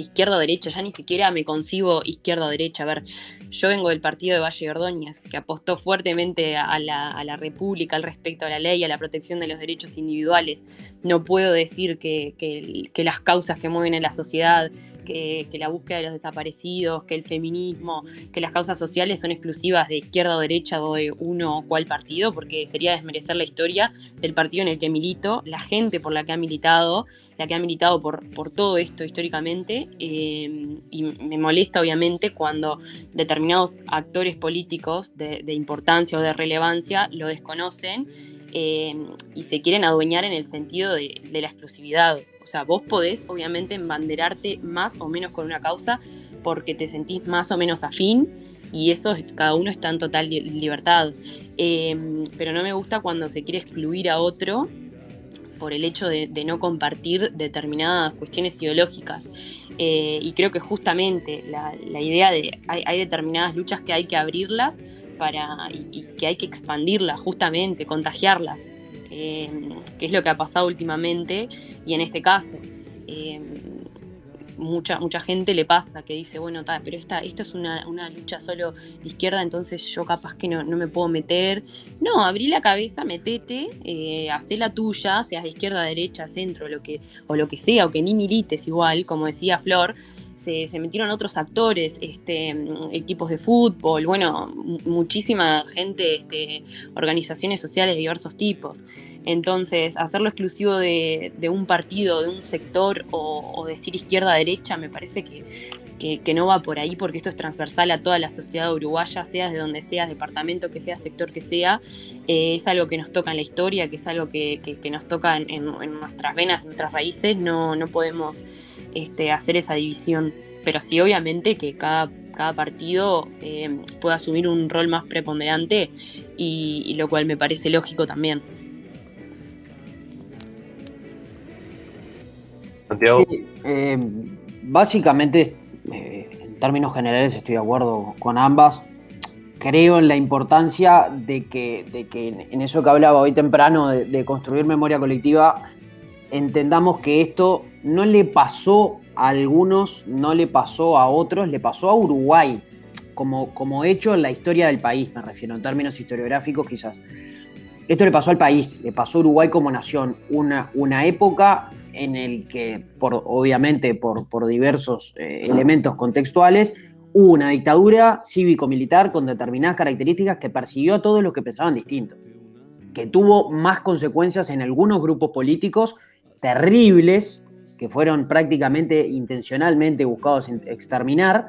izquierda o derecha, ya ni siquiera me concibo izquierda o derecha. A ver, yo vengo del partido de Valle Ordóñez, que apostó fuertemente a la, a la República al respecto a la ley, a la protección de los derechos individuales. No puedo decir que, las causas que mueven en la sociedad, que, la búsqueda de los desaparecidos, que el feminismo, que las causas sociales son exclusivas de izquierda o derecha o de uno o cual partido, porque sería desmerecer la historia del partido en el que milito, la gente por la que ha militado, la que ha militado por, todo esto históricamente, eh, y me molesta obviamente cuando determinados actores políticos de importancia o de relevancia lo desconocen eh, y se quieren adueñar en el sentido de, la exclusividad. O sea, vos podés obviamente embanderarte más o menos con una causa porque te sentís más o menos afín y eso es- cada uno está en total li- libertad. Eh, pero no me gusta cuando se quiere excluir a otro por el hecho de, no compartir determinadas cuestiones ideológicas. Eh, y creo que justamente la, la idea de hay, hay determinadas luchas que hay que abrirlas para, y, que hay que expandirlas, justamente, contagiarlas, eh, que es lo que ha pasado últimamente y en este caso. eh, mucha, mucha gente le pasa que dice, bueno, pero esta, esta es una, una lucha solo de izquierda, entonces yo capaz que no, no me puedo meter. No, abrí la cabeza, metete, eh, hacé la tuya, seas de izquierda, derecha, centro, lo que, o lo que sea, o que ni milites igual, como decía Flor. Se, se metieron otros actores, este, equipos de fútbol, bueno, mu- muchísima gente, este, organizaciones sociales de diversos tipos. Entonces, hacerlo exclusivo de, de un partido, de un sector o, decir izquierda-derecha, me parece que, que- no va por ahí porque esto es transversal a toda la sociedad uruguaya, seas de donde seas, departamento que sea, sector que sea. Eh, es algo que nos toca en la historia, que es algo que, que- nos toca en- en nuestras venas, en nuestras raíces. No, no podemos este, hacer esa división. Pero sí, obviamente, que cada, cada partido eh, pueda asumir un rol más preponderante y- y lo cual me parece lógico también. Santiago, Sí, eh, básicamente, eh, en términos generales, estoy de acuerdo con ambas. Creo en la importancia de que, de que en- eso que hablaba hoy temprano, de, de construir memoria colectiva, entendamos que esto no le pasó a algunos, no le pasó a otros, le pasó a Uruguay, como, como hecho en la historia del país, me refiero, en términos historiográficos quizás. Esto le pasó al país, le pasó a Uruguay como nación, una, una época en el que, por, obviamente por, por diversos eh, elementos contextuales, hubo una dictadura cívico-militar con determinadas características que persiguió a todos los que pensaban distinto, que tuvo más consecuencias en algunos grupos políticos terribles, que fueron prácticamente intencionalmente buscados exterminar,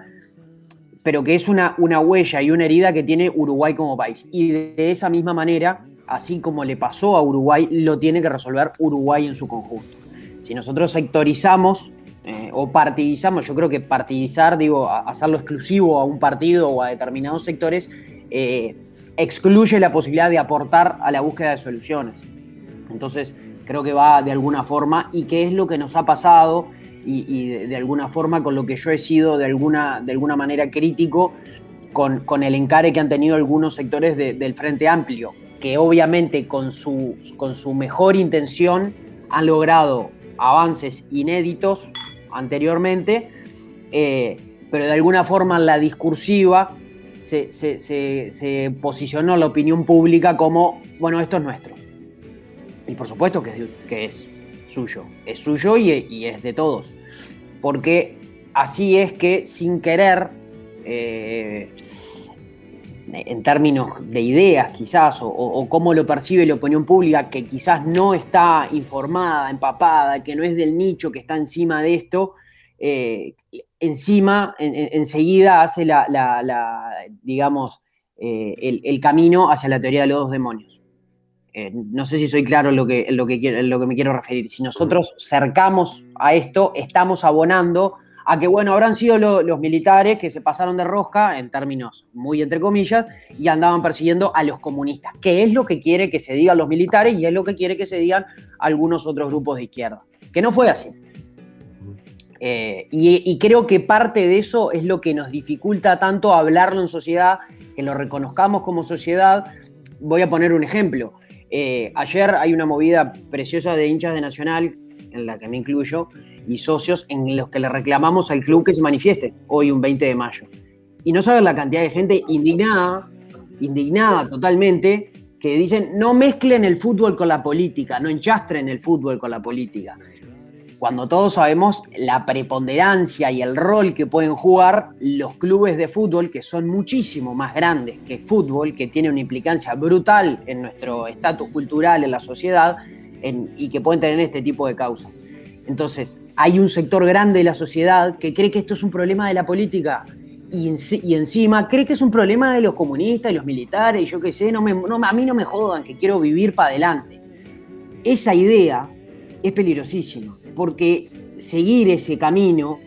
pero que es una, una huella y una herida que tiene Uruguay como país. Y de, esa misma manera, así como le pasó a Uruguay, lo tiene que resolver Uruguay en su conjunto. Si nosotros sectorizamos eh, o partidizamos, yo creo que partidizar, digo, hacerlo exclusivo a un partido o a determinados sectores, eh, excluye la posibilidad de aportar a la búsqueda de soluciones. Entonces, creo que va de alguna forma y que es lo que nos ha pasado y, de, alguna forma con lo que yo he sido de alguna, de alguna manera crítico con, el encare que han tenido algunos sectores de- del Frente Amplio, que obviamente con su, con su mejor intención han logrado avances inéditos anteriormente, eh, pero de alguna forma la discursiva se posicionó la opinión pública como, bueno, esto es nuestro. Y por supuesto que es, suyo, es suyo y, es de todos. Porque así es que sin querer, eh, en términos de ideas quizás, o, cómo lo percibe la opinión pública, que quizás no está informada, empapada, que no es del nicho que está encima de esto, eh, encima, en- en- enseguida hace la, digamos, eh, el camino hacia la teoría de los dos demonios. Eh, no sé si soy claro en lo que, lo, que quiero, lo que me quiero referir. Si nosotros cercamos a esto, estamos abonando a que, bueno, habrán sido lo- los militares que se pasaron de rosca, en términos muy entre comillas, y andaban persiguiendo a los comunistas, que es lo que quiere que se digan los militares y es lo que quiere que se digan algunos otros grupos de izquierda. Que no fue así. Eh, y creo que parte de eso es lo que nos dificulta tanto hablarlo en sociedad, que lo reconozcamos como sociedad. Voy a poner un ejemplo. Eh, ayer hay una movida preciosa de hinchas de Nacional en la que me incluyo, y socios en los que le reclamamos al club que se manifieste hoy un 20 de mayo. Y no saben la cantidad de gente indignada, indignada totalmente, que dicen no mezclen el fútbol con la política, no enchastren el fútbol con la política. Cuando todos sabemos la preponderancia y el rol que pueden jugar los clubes de fútbol, que son muchísimo más grandes que fútbol, que tiene una implicancia brutal en nuestro estatus cultural, en la sociedad, en- y que pueden tener este tipo de causas. Entonces, hay un sector grande de la sociedad que cree que esto es un problema de la política y, enci- y encima cree que es un problema de los comunistas y los militares, y yo qué sé, no- a mí no me jodan, que quiero vivir para adelante. Esa idea es peligrosísima, porque seguir ese camino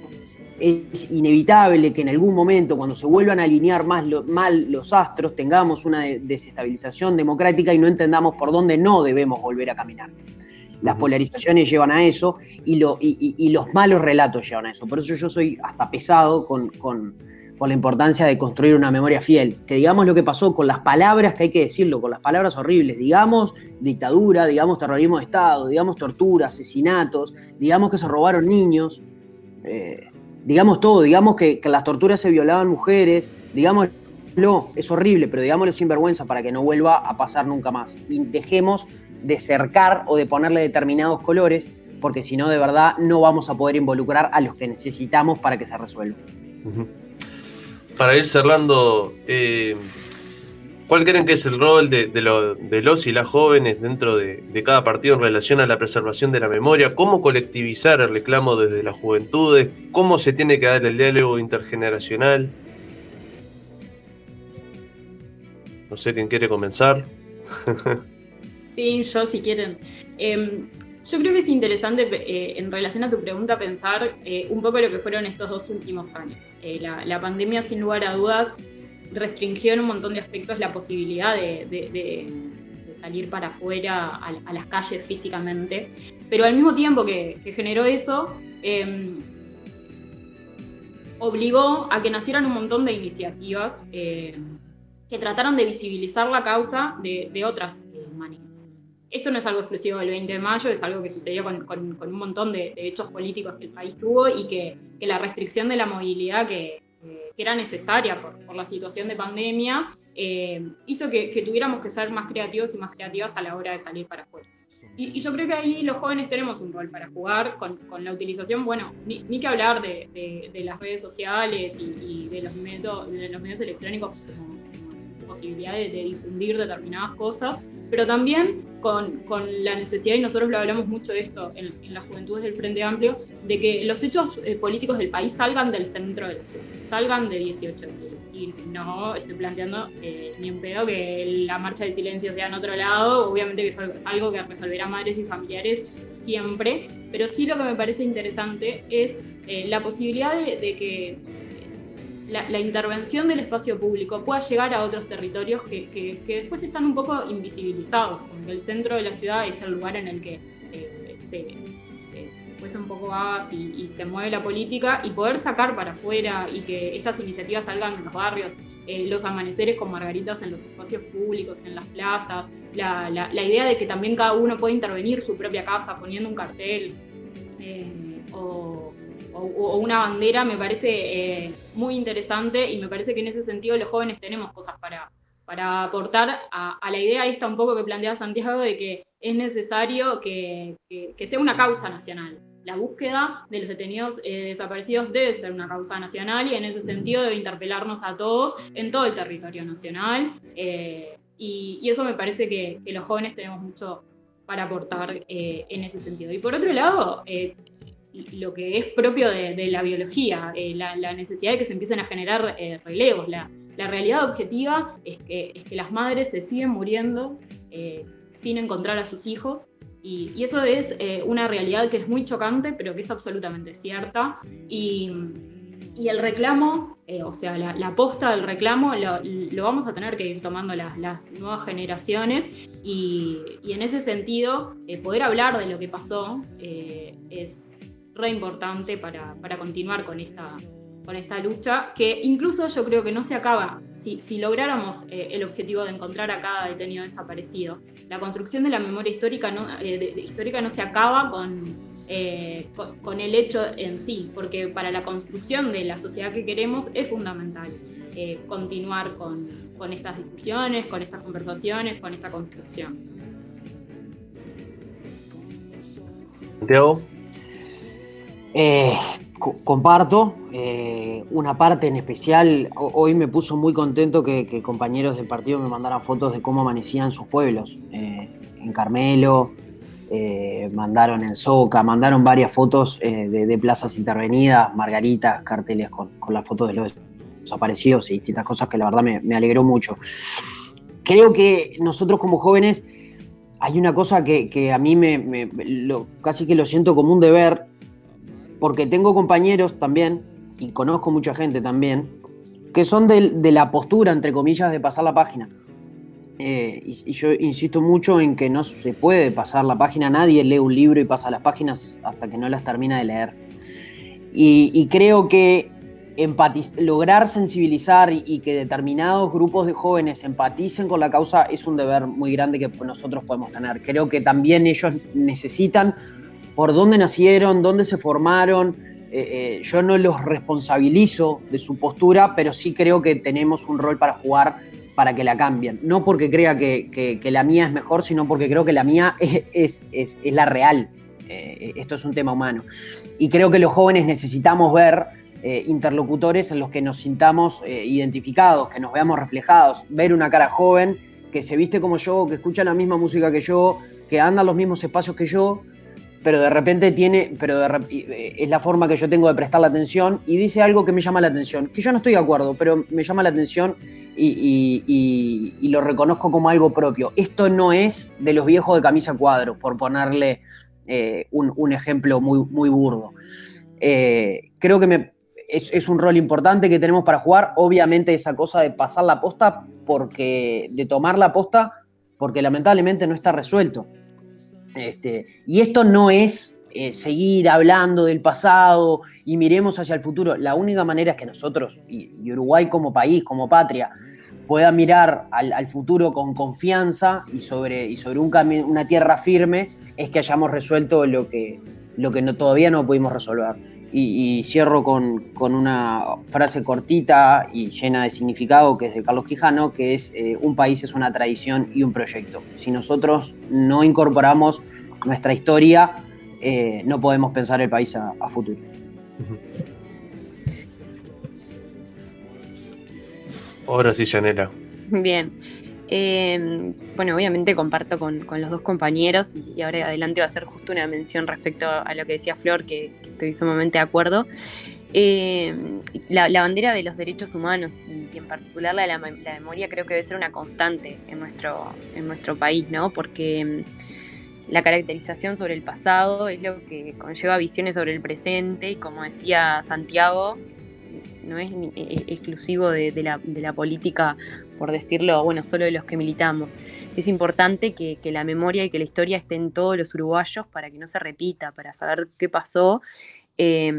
es inevitable que en algún momento, cuando se vuelvan a alinear más lo- mal los astros, tengamos una de- desestabilización democrática y no entendamos por dónde no debemos volver a caminar. Las polarizaciones llevan a eso y, lo- y- y- y los malos relatos llevan a eso. Por eso yo soy hasta pesado con, con- con la importancia de construir una memoria fiel. Que digamos lo que pasó con las palabras que hay que decirlo, con las palabras horribles. Digamos dictadura, digamos terrorismo de Estado, digamos tortura, asesinatos, digamos que se robaron niños. eh, digamos todo, digamos que, que las torturas se violaban mujeres, digámoslo, es horrible, pero digámoslo sin vergüenza para que no vuelva a pasar nunca más. Y dejemos de cercar o de ponerle determinados colores, porque si no, de verdad, no vamos a poder involucrar a los que necesitamos para que se resuelva. Ujú. Para ir cerrando, eh, ¿cuál creen que es el rol de, de lo- de los y las jóvenes dentro de, de cada partido en relación a la preservación de la memoria? ¿Cómo colectivizar el reclamo desde las juventudes? ¿Cómo se tiene que dar el diálogo intergeneracional? No sé quién quiere comenzar. Sí, yo si quieren. Em, yo creo que es interesante eh, en relación a tu pregunta pensar eh, un poco lo que fueron estos dos últimos años. Eh, la, la pandemia, sin lugar a dudas, restringió en un montón de aspectos la posibilidad de, salir para afuera a, a las calles físicamente, pero al mismo tiempo que, que generó eso, em, obligó a que nacieran un montón de iniciativas eh, que trataron de visibilizar la causa de, de otras eh, maneras. Esto no es algo exclusivo del 20 de mayo, es algo que sucedió con, con- con un montón de, de hechos políticos que el país tuvo y que, que la restricción de la movilidad que, que era necesaria por, por la situación de pandemia eh, hizo que, que tuviéramos que ser más creativos y más creativas a la hora de salir para afuera. Y, y yo creo que ahí los jóvenes tenemos un rol para jugar con, con la utilización, bueno, ni, ni que hablar de, de- de las redes sociales y, y de, los medio- de los medios electrónicos como, como posibilidad de, de difundir determinadas cosas, pero también con, la necesidad, y nosotros lo hablamos mucho de esto en, las juventudes del Frente Amplio, de que los hechos eh, políticos del país salgan del centro de la ciudad, salgan de 18 de. Y no estoy planteando eh, ni un pedo que la marcha de silencio sea en otro lado, obviamente que es algo- que resolverá madres y familiares siempre, pero sí lo que me parece interesante es eh, la posibilidad de que la, intervención del espacio público pueda llegar a otros territorios que, que- después están un poco invisibilizados, como que el centro de la ciudad es el lugar en el que eh, se, se, se un poco habas y, y se mueve la política, y poder sacar para afuera y que estas iniciativas salgan en los barrios, eh, los amaneceres con margaritas en los espacios públicos, en las plazas, la, la- la idea de que también cada uno puede intervenir su propia casa poniendo un cartel. eh, o, o- una bandera me parece eh, muy interesante y me parece que en ese sentido los jóvenes tenemos cosas para, para aportar a, la idea esta un poco que plantea Santiago de que es necesario que, que- sea una causa nacional. La búsqueda de los detenidos eh, desaparecidos debe ser una causa nacional y en ese sentido debe interpelarnos a todos en todo el territorio nacional. eh, y, eso me parece que, los jóvenes tenemos mucho para aportar en ese sentido. Y por otro lado, lo que es propio de, la biología, eh, la, necesidad de que se empiecen a generar eh, relevos. La, realidad objetiva es que, es que las madres se siguen muriendo eh, sin encontrar a sus hijos. Y, eso es eh, una realidad que es muy chocante, pero que es absolutamente cierta. Y, y el reclamo, o sea, la, la posta del reclamo, lo, lo vamos a tener que ir tomando las, las nuevas generaciones. Y, y en ese sentido, poder hablar de lo que pasó es re importante para, para continuar con esta, con esta lucha, que incluso yo creo que no se acaba. Si, si lográramos eh, el objetivo de encontrar a cada detenido desaparecido, la construcción de la memoria histórica no, eh, de- de- histórica no se acaba con, eh, co- con, el hecho en sí, porque para la construcción de la sociedad que queremos es fundamental eh, continuar con, con estas discusiones, con estas conversaciones, con esta construcción. Santiago, Eh, co- comparto eh, una parte en especial. ho- Hoy me puso muy contento que, compañeros del partido me mandaran fotos de cómo amanecían sus pueblos. eh, en Carmelo, mandaron en Soca, mandaron varias fotos de, plazas intervenidas, margaritas, carteles con, con las fotos de los desaparecidos y distintas cosas que la verdad me, alegró mucho. Creo que nosotros como jóvenes hay una cosa que, a mí me, casi que lo siento como un deber, porque tengo compañeros también, y conozco mucha gente también, que son del- de, la postura, entre comillas, de pasar la página. Eh, y, y yo insisto mucho en que no se puede pasar la página, nadie lee un libro y pasa las páginas hasta que no las termina de leer. Y, y creo que lograr sensibilizar y, y que determinados grupos de jóvenes empaticen con la causa es un deber muy grande que nosotros podemos tener. Creo que también ellos necesitan por dónde nacieron, dónde se formaron. Eh, eh, yo no los responsabilizo de su postura, pero sí creo que tenemos un rol para jugar para que la cambien. No porque crea que, que- que la mía es mejor, sino porque creo que la mía es, es- es- es la real. Eh, esto es un tema humano. Y creo que los jóvenes necesitamos ver eh, interlocutores en los que nos sintamos eh, identificados, que nos veamos reflejados, ver una cara joven que se viste como yo, que escucha la misma música que yo, que anda en los mismos espacios que yo, pero de repente tiene, pero de eh, es la forma que yo tengo de prestar la atención y dice algo que me llama la atención, que yo no estoy de acuerdo, pero me llama la atención y, lo reconozco como algo propio. Esto no es de los viejos de camisa cuadro, por ponerle eh, un, ejemplo muy, muy burdo. Eh, creo que es un rol importante que tenemos para jugar. Obviamente esa cosa de pasar la posta, porque, de tomar la posta, porque lamentablemente no está resuelto. Este, y esto no es eh, seguir hablando del pasado y miremos hacia el futuro. La única manera es que nosotros, y, Uruguay como país, como patria, pueda mirar al, futuro con confianza y sobre, y sobre un una tierra firme, es que hayamos resuelto lo que, lo que no, todavía no pudimos resolver. Y, y cierro con, con una frase cortita y llena de significado que es de Carlos Quijano, que es eh, un país es una tradición y un proyecto. Si nosotros no incorporamos nuestra historia, eh, no podemos pensar el país a, a futuro. ahora sí, Yanela. Bien. Eh, bueno, obviamente comparto con, los dos compañeros y, ahora adelante va a ser justo una mención respecto a lo que decía Flor, que, estoy sumamente de acuerdo. Eh, la, bandera de los derechos humanos y, en particular la de la, mem- la memoria creo que debe ser una constante en nuestro, en nuestro país, ¿no? Porque mm, la caracterización sobre el pasado es lo que conlleva visiones sobre el presente y como decía Santiago, no es ni- e- exclusivo de, la, de la política, por decirlo, bueno, solo de los que militamos. Es importante que, que la memoria y que la historia esté en todos los uruguayos para que no se repita, para saber qué pasó. Eh,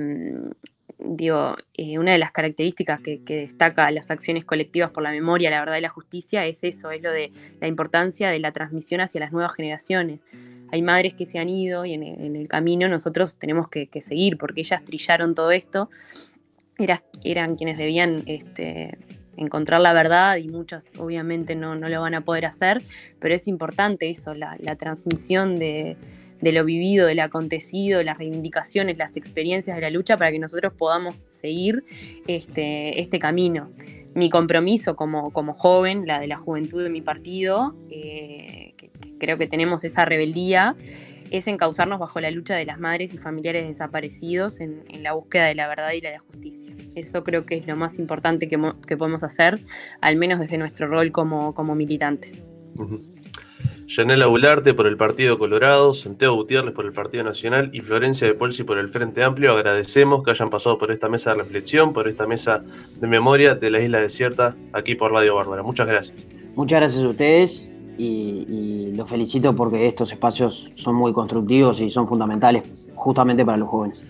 digo, eh, una de las características que, destaca las acciones colectivas por la memoria, la verdad y la justicia es eso, es lo de la importancia de la transmisión hacia las nuevas generaciones. Hay madres que se han ido y en el, camino nosotros tenemos que seguir porque ellas trillaron todo esto, Era- eran quienes debían este, encontrar la verdad y muchas obviamente no, no lo van a poder hacer, pero es importante eso, la, la transmisión de, de lo vivido, de lo acontecido, las reivindicaciones, las experiencias de la lucha para que nosotros podamos seguir este, este camino. Mi compromiso como, como joven, la de la juventud de mi partido, eh, creo que tenemos esa rebeldía, es encauzarnos bajo la lucha de las madres y familiares desaparecidos en, en la búsqueda de la verdad y la justicia. Eso creo que es lo más importante que, mo- que podemos hacer, al menos desde nuestro rol como, como militantes. Ujú. Yanela Bularte por el Partido Colorado, Santiago Gutiérrez por el Partido Nacional y Florencia de Polsi por el Frente Amplio. Agradecemos que hayan pasado por esta mesa de reflexión, por esta mesa de memoria de la isla desierta, aquí por Radio Bárbara. Muchas gracias. Muchas gracias a ustedes y, los felicito porque estos espacios son muy constructivos y son fundamentales justamente para los jóvenes.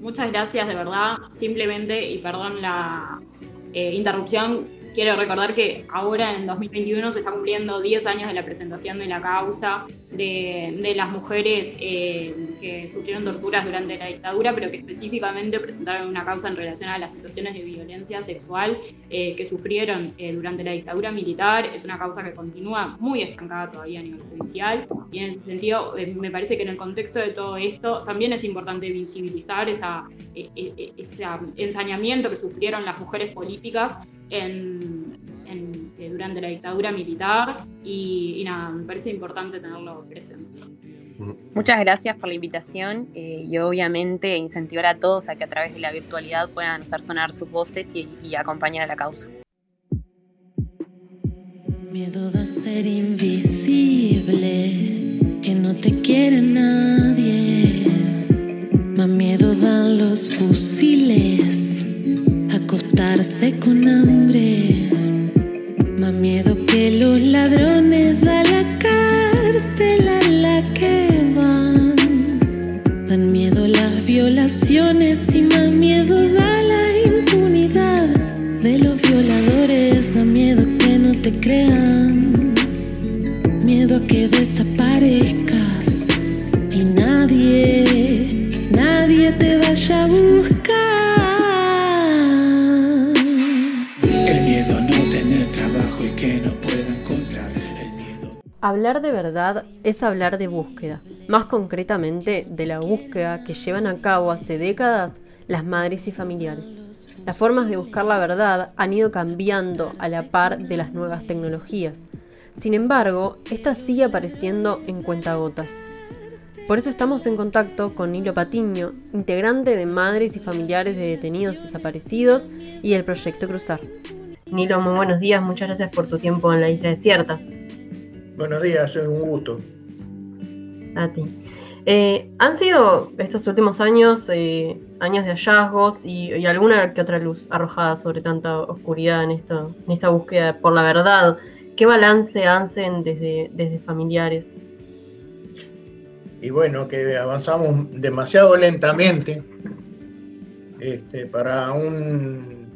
Muchas gracias, de verdad. Simplemente, y perdón la eh, interrupción, quiero recordar que ahora en 2021 se está cumpliendo 10 años de la presentación de la causa de, de las mujeres eh, que sufrieron torturas durante la dictadura, pero que específicamente presentaron una causa en relación a las situaciones de violencia sexual eh, que sufrieron eh, durante la dictadura militar. Es una causa que continúa muy estancada todavía a nivel judicial y en ese sentido me parece que en el contexto de todo esto también es importante visibilizar esa, ese ensañamiento que sufrieron las mujeres políticas en, eh, durante la dictadura militar y, nada, me parece importante tenerlo presente. Muchas gracias por la invitación eh, y obviamente incentivar a todos a que a través de la virtualidad puedan hacer sonar sus voces y, y acompañar a la causa. Miedo de ser invisible, que no te quiere nadie. Más miedo dan los fusiles acostarse con hambre. Más miedo que los ladrones da la cárcel a la que van. Dan miedo las violaciones y más miedo da la impunidad de los violadores. Da miedo que no te crean. Miedo a que desaparezcas Hablar de verdad es hablar de búsqueda, más concretamente de la búsqueda que llevan a cabo hace décadas las madres y familiares. Las formas de buscar la verdad han ido cambiando a la par de las nuevas tecnologías. Sin embargo, esta sigue apareciendo en cuentagotas. Por eso estamos en contacto con Nilo Patiño, integrante de Madres y Familiares de Detenidos Desaparecidos y del Proyecto Cruzar. Nilo, muy buenos días, muchas gracias por tu tiempo en la isla desierta. Buenos días, es un gusto. A ti. Eh, han sido estos últimos años eh, años de hallazgos y, alguna que otra luz arrojada sobre tanta oscuridad en, esto, en esta búsqueda por la verdad. ¿Qué balance hacen desde, desde familiares? Y bueno, que avanzamos demasiado lentamente este, para un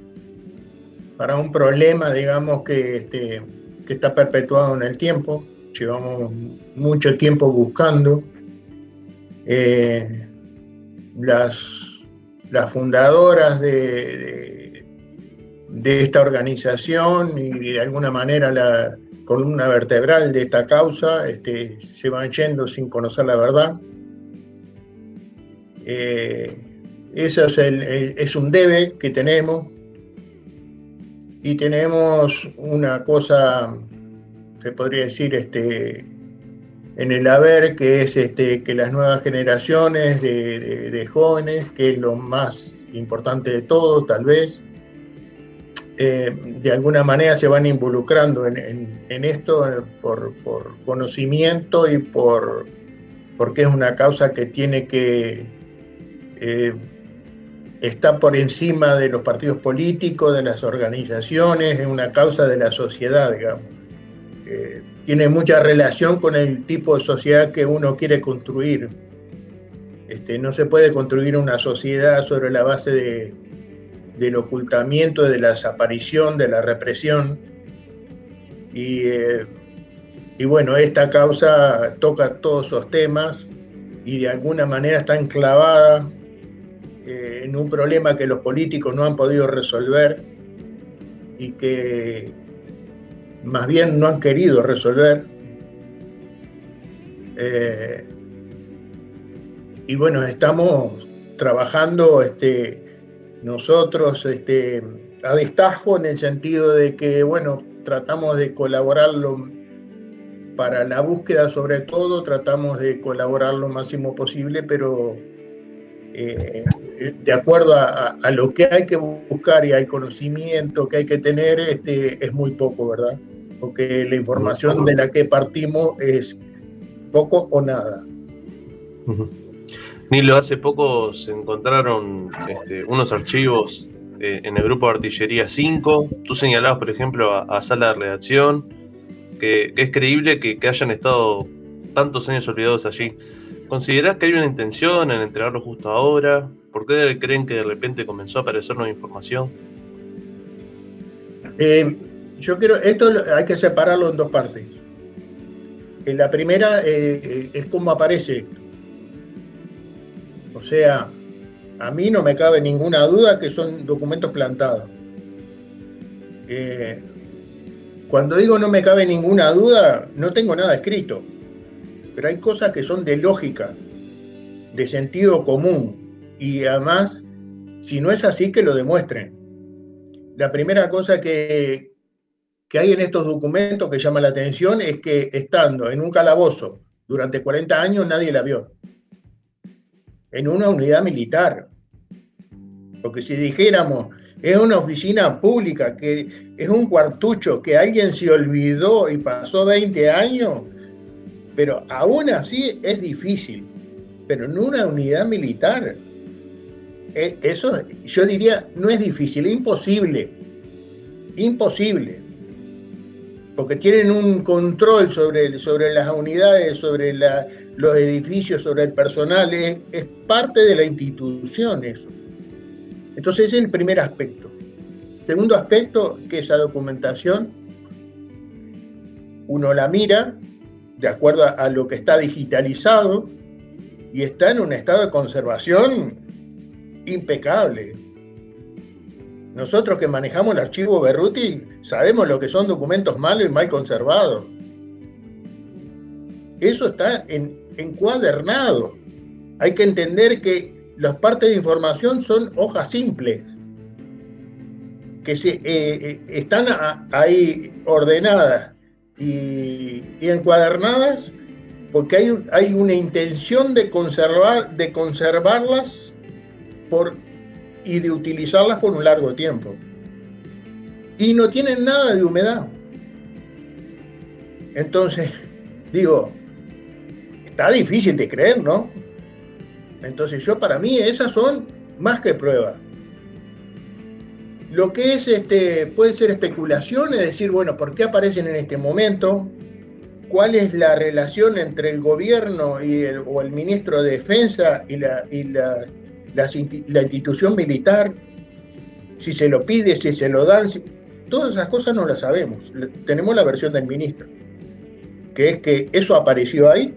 para un problema, digamos, que, este, que está perpetuado en el tiempo llevamos mucho tiempo buscando. Eh, las, las, fundadoras de, de, esta organización y de alguna manera la columna vertebral de esta causa este, se van yendo sin conocer la verdad. Eh, eso es, es un debe que tenemos y tenemos una cosa se podría decir, este, en el haber, que es este, que las nuevas generaciones de, jóvenes, que es lo más importante de todo, tal vez, eh, de alguna manera se van involucrando en, esto por, conocimiento y por porque es una causa que tiene que eh, está por encima de los partidos políticos, de las organizaciones, es una causa de la sociedad, digamos tiene mucha relación con el tipo de sociedad que uno quiere construir. Este, no se puede construir una sociedad sobre la base de, del ocultamiento, de la desaparición, de la represión. Y, eh, y bueno, esta causa toca todos esos temas y de alguna manera está enclavada eh, en un problema que los políticos no han podido resolver y que más bien no han querido resolver. Eh, y bueno, estamos trabajando este, nosotros este, a destajo en el sentido de que, bueno, tratamos de colaborarlo para la búsqueda sobre todo, tratamos de colaborar lo máximo posible, pero eh, de acuerdo a, lo que hay que buscar y al conocimiento que hay que tener, este, es muy poco, ¿verdad? Porque la información de la que partimos es poco o nada. Nilo, hace poco se encontraron este, unos archivos eh, en el grupo de artillería 5. Tú señalabas, por ejemplo, a, sala de redacción, que, es creíble que, hayan estado tantos años olvidados allí. ¿Considerás que hay una intención en entregarlo justo ahora? ¿Por qué creen que de repente comenzó a aparecer nueva información? Eh, yo quiero, esto hay que separarlo en dos partes. En la primera eh, eh, es como aparece. O sea, a mí no me cabe ninguna duda que son documentos plantados. Eh, cuando digo no me cabe ninguna duda, no tengo nada escrito. Pero hay cosas que son de lógica, de sentido común. Y además, si no es así, que lo demuestren. La primera cosa que, que hay en estos documentos que llama la atención es que estando en un calabozo durante 40 años nadie la vio. En una unidad militar. Porque si dijéramos, es una oficina pública, que es un cuartucho, que alguien se olvidó y pasó 20 años, pero aún así es difícil. Pero en una unidad militar, eh, eso yo diría no es difícil, imposible. Imposible. Porque tienen un control sobre, sobre las unidades, sobre los edificios, sobre el personal, es, es parte de la institución eso. Entonces ese es el primer aspecto. Segundo aspecto, que esa documentación uno la mira de acuerdo a, a lo que está digitalizado y está en un estado de conservación impecable. Nosotros que manejamos el archivo Berruti sabemos lo que son documentos malos y mal conservados. Eso está en, encuadernado. Hay que entender que las partes de información son hojas simples, que se, eh, eh, están ahí ordenadas y, encuadernadas porque hay, un- hay una intención de, conservar, de conservarlas y de utilizarlas por un largo tiempo. Y no tienen nada de humedad. Entonces, digo, está difícil de creer, ¿no? Entonces yo para mí esas son más que pruebas. Lo que es este puede ser especulación, es decir, bueno, ¿por qué aparecen en este momento? ¿Cuál es la relación entre el gobierno y el, o el ministro de Defensa y la, y la, la institución militar? Si se lo pide, si se lo dan, todas esas cosas no las sabemos. Tenemos la versión del ministro, que es que eso apareció ahí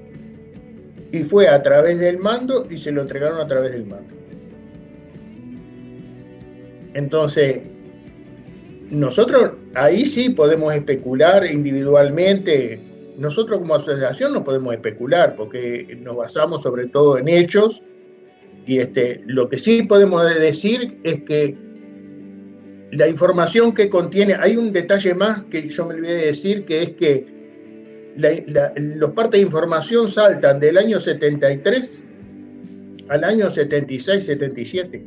y fue a través del mando y se lo entregaron a través del mando. Entonces, nosotros ahí sí podemos especular individualmente. Nosotros como asociación no podemos especular porque nos basamos sobre todo en hechos y este, lo que sí podemos decir es que la información que contiene, hay un detalle más que yo me olvidé de decir, que es que la- los partes de información saltan del año 73 al año 76-77.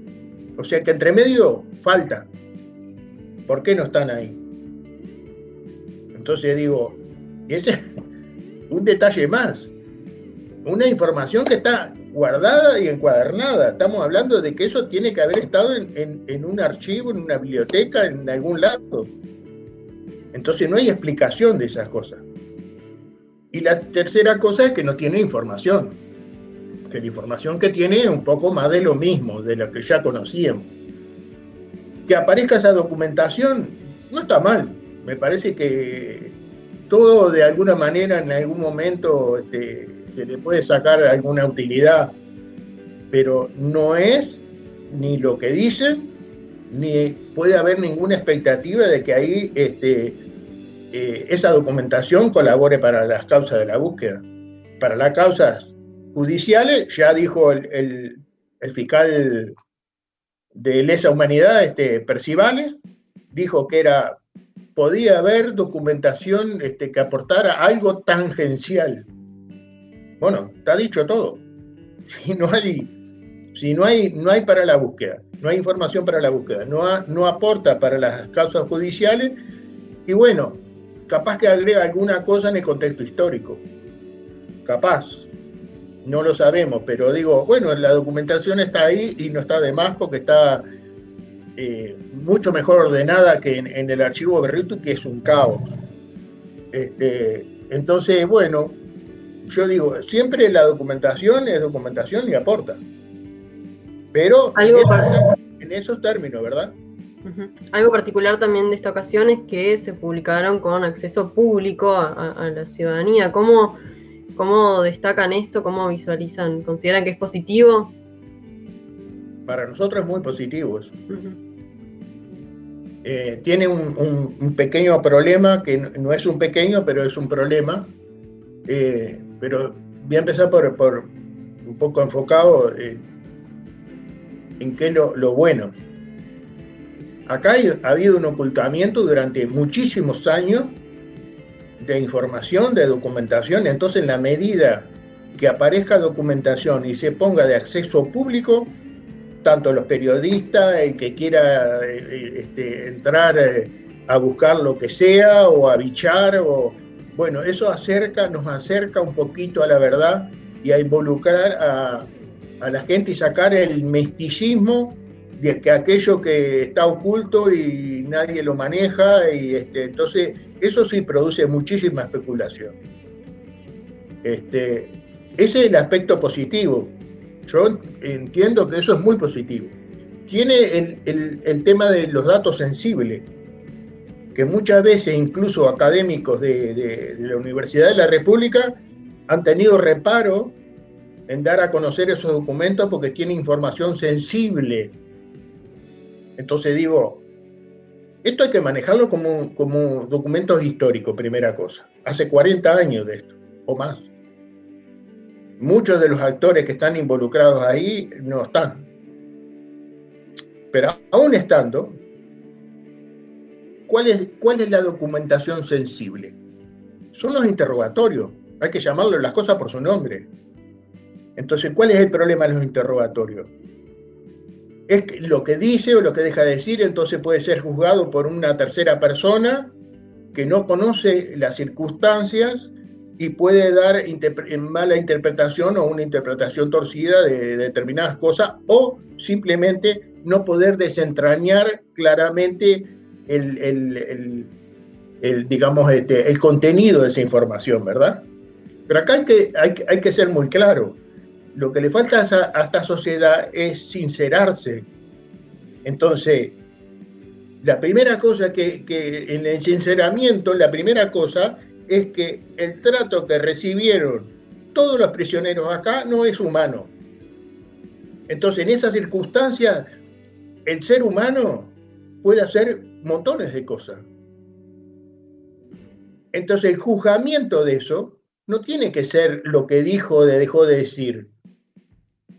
O sea que entre medio falta. ¿Por qué no están ahí? Entonces digo, ese es un detalle más. Una información que está guardada y encuadernada. Estamos hablando de que eso tiene que haber estado en, un archivo, en una biblioteca, en algún lado. Entonces no hay explicación de esas cosas. Y la tercera cosa es que no tiene información. Que la información que tiene es un poco más de lo mismo, de lo que ya conocíamos. Que aparezca esa documentación no está mal. Me parece que todo de alguna manera en algún momento este, se le puede sacar alguna utilidad, pero no es ni lo que dicen, ni puede haber ninguna expectativa de que ahí este, eh, esa documentación colabore para las causas de la búsqueda. Para las causas judiciales, ya dijo el, fiscal de lesa humanidad, este, Percivales, dijo que era, podía haber documentación este, que aportara algo tangencial. Bueno, está dicho todo. Si no hay, si no hay, no hay para la búsqueda, no hay información para la búsqueda, no, no aporta para las causas judiciales, y bueno, capaz que agrega alguna cosa en el contexto histórico. Capaz. No lo sabemos, pero digo, bueno, la documentación está ahí y no está de más porque está eh, mucho mejor ordenada que en, en el archivo Berritu, que es un caos. Este, entonces, bueno, yo digo, siempre la documentación es documentación y aporta. Pero Algo en, para- en esos términos, ¿verdad? Algo particular también de esta ocasión es que se publicaron con acceso público a, a- a la ciudadanía. ¿Cómo, ¿Cómo destacan esto? ¿Cómo visualizan? ¿Consideran que es positivo? Para nosotros es muy positivo eso. Eh, tiene un, un- un pequeño problema, que no, no es un pequeño, pero es un problema. Eh, pero voy a empezar por, por un poco enfocado eh, en qué es lo, lo bueno. Acá ha habido un ocultamiento durante muchísimos años de información, de documentación, entonces en la medida que aparezca documentación y se ponga de acceso público, tanto los periodistas, el que quiera eh, eh, este, entrar a buscar lo que sea o a bichar, o, bueno, eso acerca, nos acerca un poquito a la verdad y a involucrar a, la gente y sacar el misticismo de que aquello que está oculto y nadie lo maneja, y este, entonces eso sí produce muchísima especulación. Este, ese es el aspecto positivo. Yo entiendo que eso es muy positivo. Tiene el tema de los datos sensibles, que muchas veces incluso académicos de, la Universidad de la República han tenido reparo en dar a conocer esos documentos porque tienen información sensible. Entonces digo, esto hay que manejarlo como, como documentos históricos, primera cosa. Hace 40 años de esto, o más muchos de los actores que están involucrados ahí no están. Pero aún estando, ¿cuál es, cuál es la documentación sensible? Son los interrogatorios. Hay que llamarlo las cosas por su nombre. Entonces, ¿cuál es el problema de los interrogatorios? Es que lo que dice o lo que deja de decir, entonces puede ser juzgado por una tercera persona que no conoce las circunstancias y puede dar mala interpretación o una interpretación torcida de determinadas cosas o simplemente no poder desentrañar claramente el, el- el- digamos, este, el contenido de esa información, ¿verdad? Pero acá hay que, hay, hay que ser muy claro. Lo que le falta a, a esta sociedad es sincerarse. Entonces, la primera cosa que, que en el sinceramiento, la primera cosa es que el trato que recibieron todos los prisioneros acá no es humano. Entonces, en esas circunstancias, el ser humano puede hacer montones de cosas. Entonces, el juzgamiento de eso no tiene que ser lo que dijo o dejó de decir.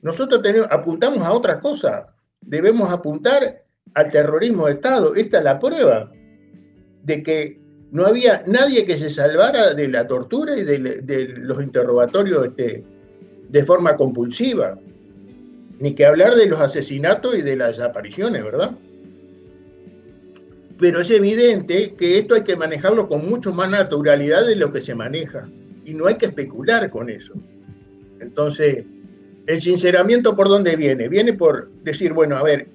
Nosotros tenemos, apuntamos a otra cosa. Debemos apuntar al terrorismo de Estado. Esta es la prueba de que no había nadie que se salvara de la tortura y de, los interrogatorios este, de forma compulsiva. Ni que hablar de los asesinatos y de las desapariciones, ¿verdad? Pero es evidente que esto hay que manejarlo con mucho más naturalidad de lo que se maneja. Y no hay que especular con eso. Entonces, el sinceramiento por dónde viene? Viene por decir, bueno, a ver,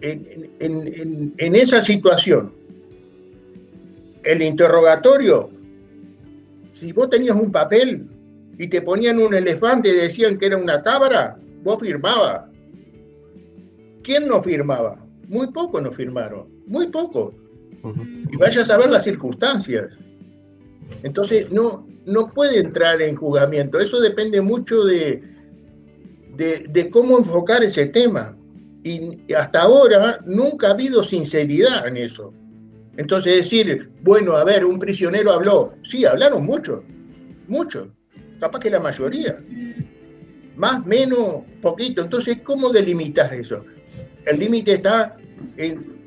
en, en- en- esa situación, el interrogatorio, si vos tenías un papel y te ponían un elefante y decían que era una cabra, vos firmabas. ¿Quién no firmaba? Muy pocos no firmaron, muy pocos. Y vaya a saber las circunstancias. Entonces, no, no puede entrar en juzgamiento. Eso depende mucho de, de, de cómo enfocar ese tema. Y hasta ahora nunca ha habido sinceridad en eso. Entonces decir, bueno, a ver, un prisionero habló. Sí, hablaron mucho, mucho. Capaz que la mayoría. Más, menos, poquito. Entonces, ¿cómo delimitas eso? El límite está en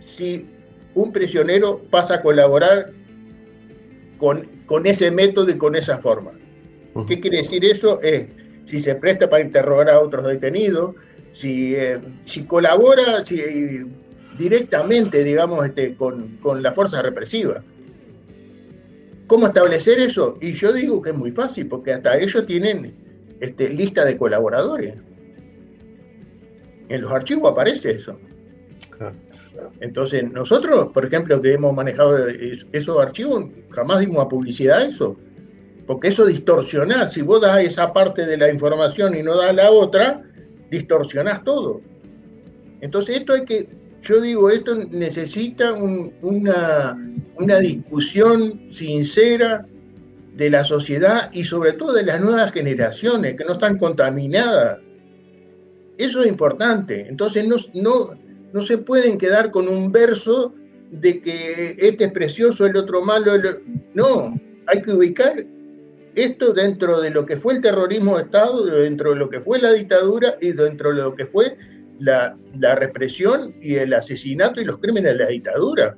si un prisionero pasa a colaborar con, con ese método y con esa forma. ¿Qué quiere decir eso? Es si se presta para interrogar a otros detenidos, si, eh, si colabora si, directamente, digamos, este, con, con la fuerza represiva. ¿Cómo establecer eso? Y yo digo que es muy fácil, porque hasta ellos tienen este, lista de colaboradores. En los archivos aparece eso. Entonces, nosotros, por ejemplo, que hemos manejado es- esos archivos, jamás dimos a publicidad eso. Porque eso distorsionar, si vos das esa parte de la información y no das la otra, distorsionás todo. Entonces, esto hay que, yo digo, esto necesita un- una, una discusión sincera de la sociedad y sobre todo de las nuevas generaciones que no están contaminadas. Eso es importante. Entonces no, no, no se pueden quedar con un verso de que este es precioso, el otro malo. No, hay que ubicar esto dentro de lo que fue el terrorismo de Estado, dentro de lo que fue la dictadura y dentro de lo que fue la, la represión y el asesinato y los crímenes de la dictadura.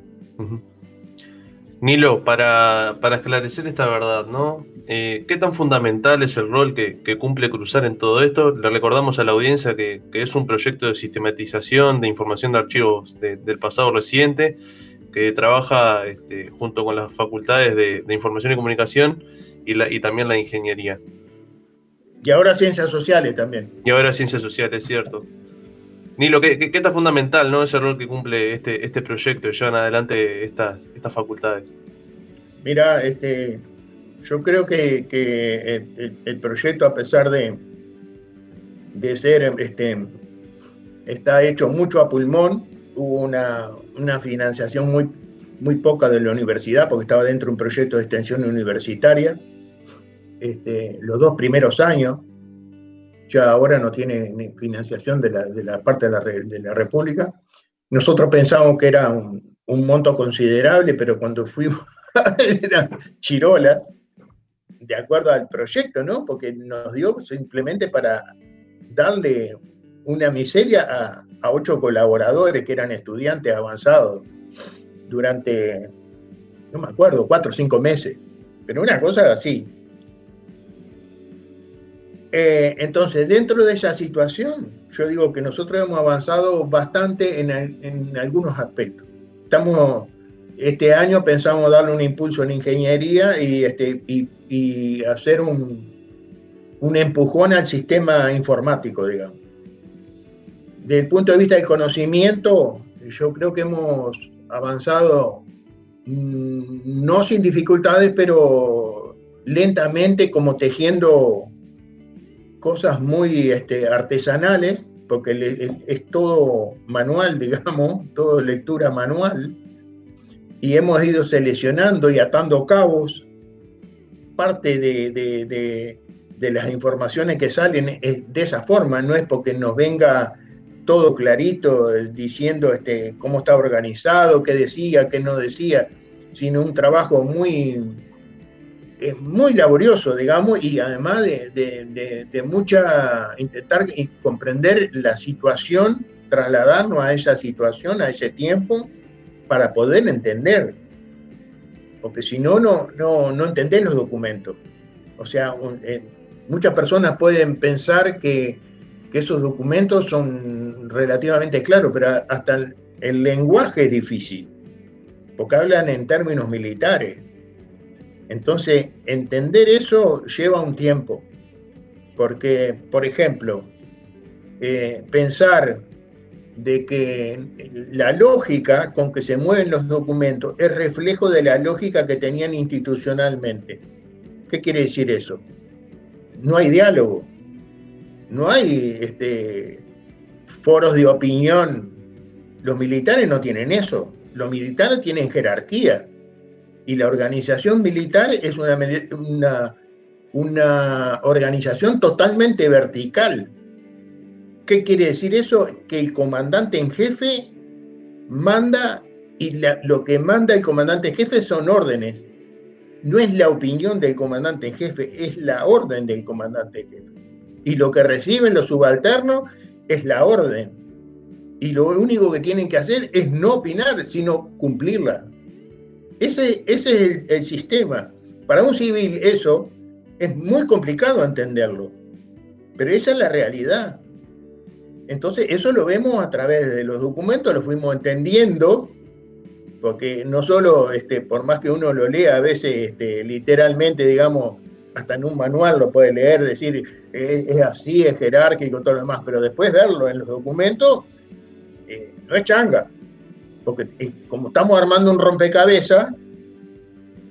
Nilo, para, para esclarecer esta verdad, ¿no? Eh, ¿Qué tan fundamental es el rol que, que cumple Cruzar en todo esto? Le recordamos a la audiencia que, que es un proyecto de sistematización de información de archivos de- del pasado reciente, que trabaja este, junto con las facultades de, de información y comunicación y, la, y también la ingeniería. Y ahora ciencias sociales también. Y ahora ciencias sociales, cierto. Nilo, ¿qué, qué, qué fundamental ¿no? ese rol que cumple este, este proyecto y llevan adelante estas, estas facultades? Mira, este, yo creo que, el proyecto, a pesar de, de ser, este, está hecho mucho a pulmón, hubo una, una financiación muy, muy poca de la universidad, porque estaba dentro de un proyecto de extensión universitaria. Este, los dos primeros años, ya ahora no tiene financiación de la, parte de la, República. Nosotros pensamos que era un, monto considerable, pero cuando fuimos era chirola, de acuerdo al proyecto, ¿no? Porque nos dio simplemente para darle una miseria a ocho colaboradores que eran estudiantes avanzados durante, no me acuerdo, cuatro o cinco meses, pero una cosa así. Eh, entonces, dentro de esa situación, yo digo que nosotros hemos avanzado bastante en, al- en algunos aspectos. Estamos, este año pensamos darle un impulso en ingeniería y, este, y hacer un, un empujón al sistema informático, digamos. Desde el punto de vista del conocimiento, yo creo que hemos avanzado, mm, no sin dificultades, pero lentamente, como tejiendo cosas muy este, artesanales, porque es todo manual, digamos, todo lectura manual, y hemos ido seleccionando y atando cabos. Parte de, las informaciones que salen de esa forma, no es porque nos venga todo clarito eh, diciendo este, cómo está organizado, qué decía, qué no decía, sino un trabajo muy, eh, muy laborioso, digamos, y además de, de- de- de mucha, intentar comprender la situación, trasladarnos a esa situación, a ese tiempo, para poder entender. Porque si no, no, no, no entendés los documentos. O sea, un- eh, muchas personas pueden pensar que, que esos documentos son relativamente claros, pero hasta el, el lenguaje es difícil, porque hablan en términos militares. Entonces, entender eso lleva un tiempo, porque, por ejemplo, eh, pensar de que la lógica con que se mueven los documentos es reflejo de la lógica que tenían institucionalmente. ¿Qué quiere decir eso? No hay diálogo, no hay este, foros de opinión. Los militares no tienen eso, los militares tienen jerarquía y la organización militar es una, una, organización totalmente vertical. ¿Qué quiere decir eso? Que el comandante en jefe manda y lo que manda el comandante en jefe son órdenes. No es la opinión del comandante en jefe, es la orden del comandante en jefe. Y lo que reciben los subalternos es la orden. Y lo único que tienen que hacer es no opinar, sino cumplirla. Ese, ese es el, sistema. Para un civil eso es muy complicado entenderlo, pero esa es la realidad. Entonces, eso lo vemos a través de los documentos, lo fuimos entendiendo, porque no solo, este, por más que uno lo lea, a veces este, literalmente, digamos, hasta en un manual lo puede leer, decir, eh, es así, es jerárquico, todo lo demás, pero después verlo en los documentos, eh, no es changa, porque eh, como estamos armando un rompecabezas,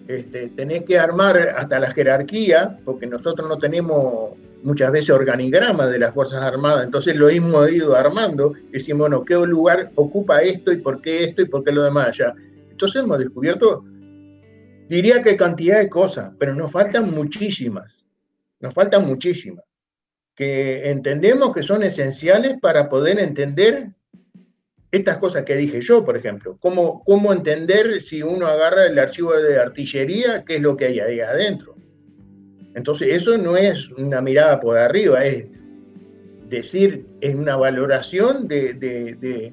este, tenés que armar hasta la jerarquía, porque nosotros no tenemos muchas veces organigramas de las Fuerzas Armadas, entonces lo hemos ido armando, decimos, bueno, ¿qué lugar ocupa esto y por qué esto y por qué lo demás allá? Entonces hemos descubierto, diría que cantidad de cosas, pero nos faltan muchísimas, nos faltan muchísimas, que entendemos que son esenciales para poder entender estas cosas que dije yo, por ejemplo, cómo, cómo entender si uno agarra el archivo de artillería, qué es lo que hay ahí adentro. Entonces, eso no es una mirada por arriba, es decir, es una valoración de, de,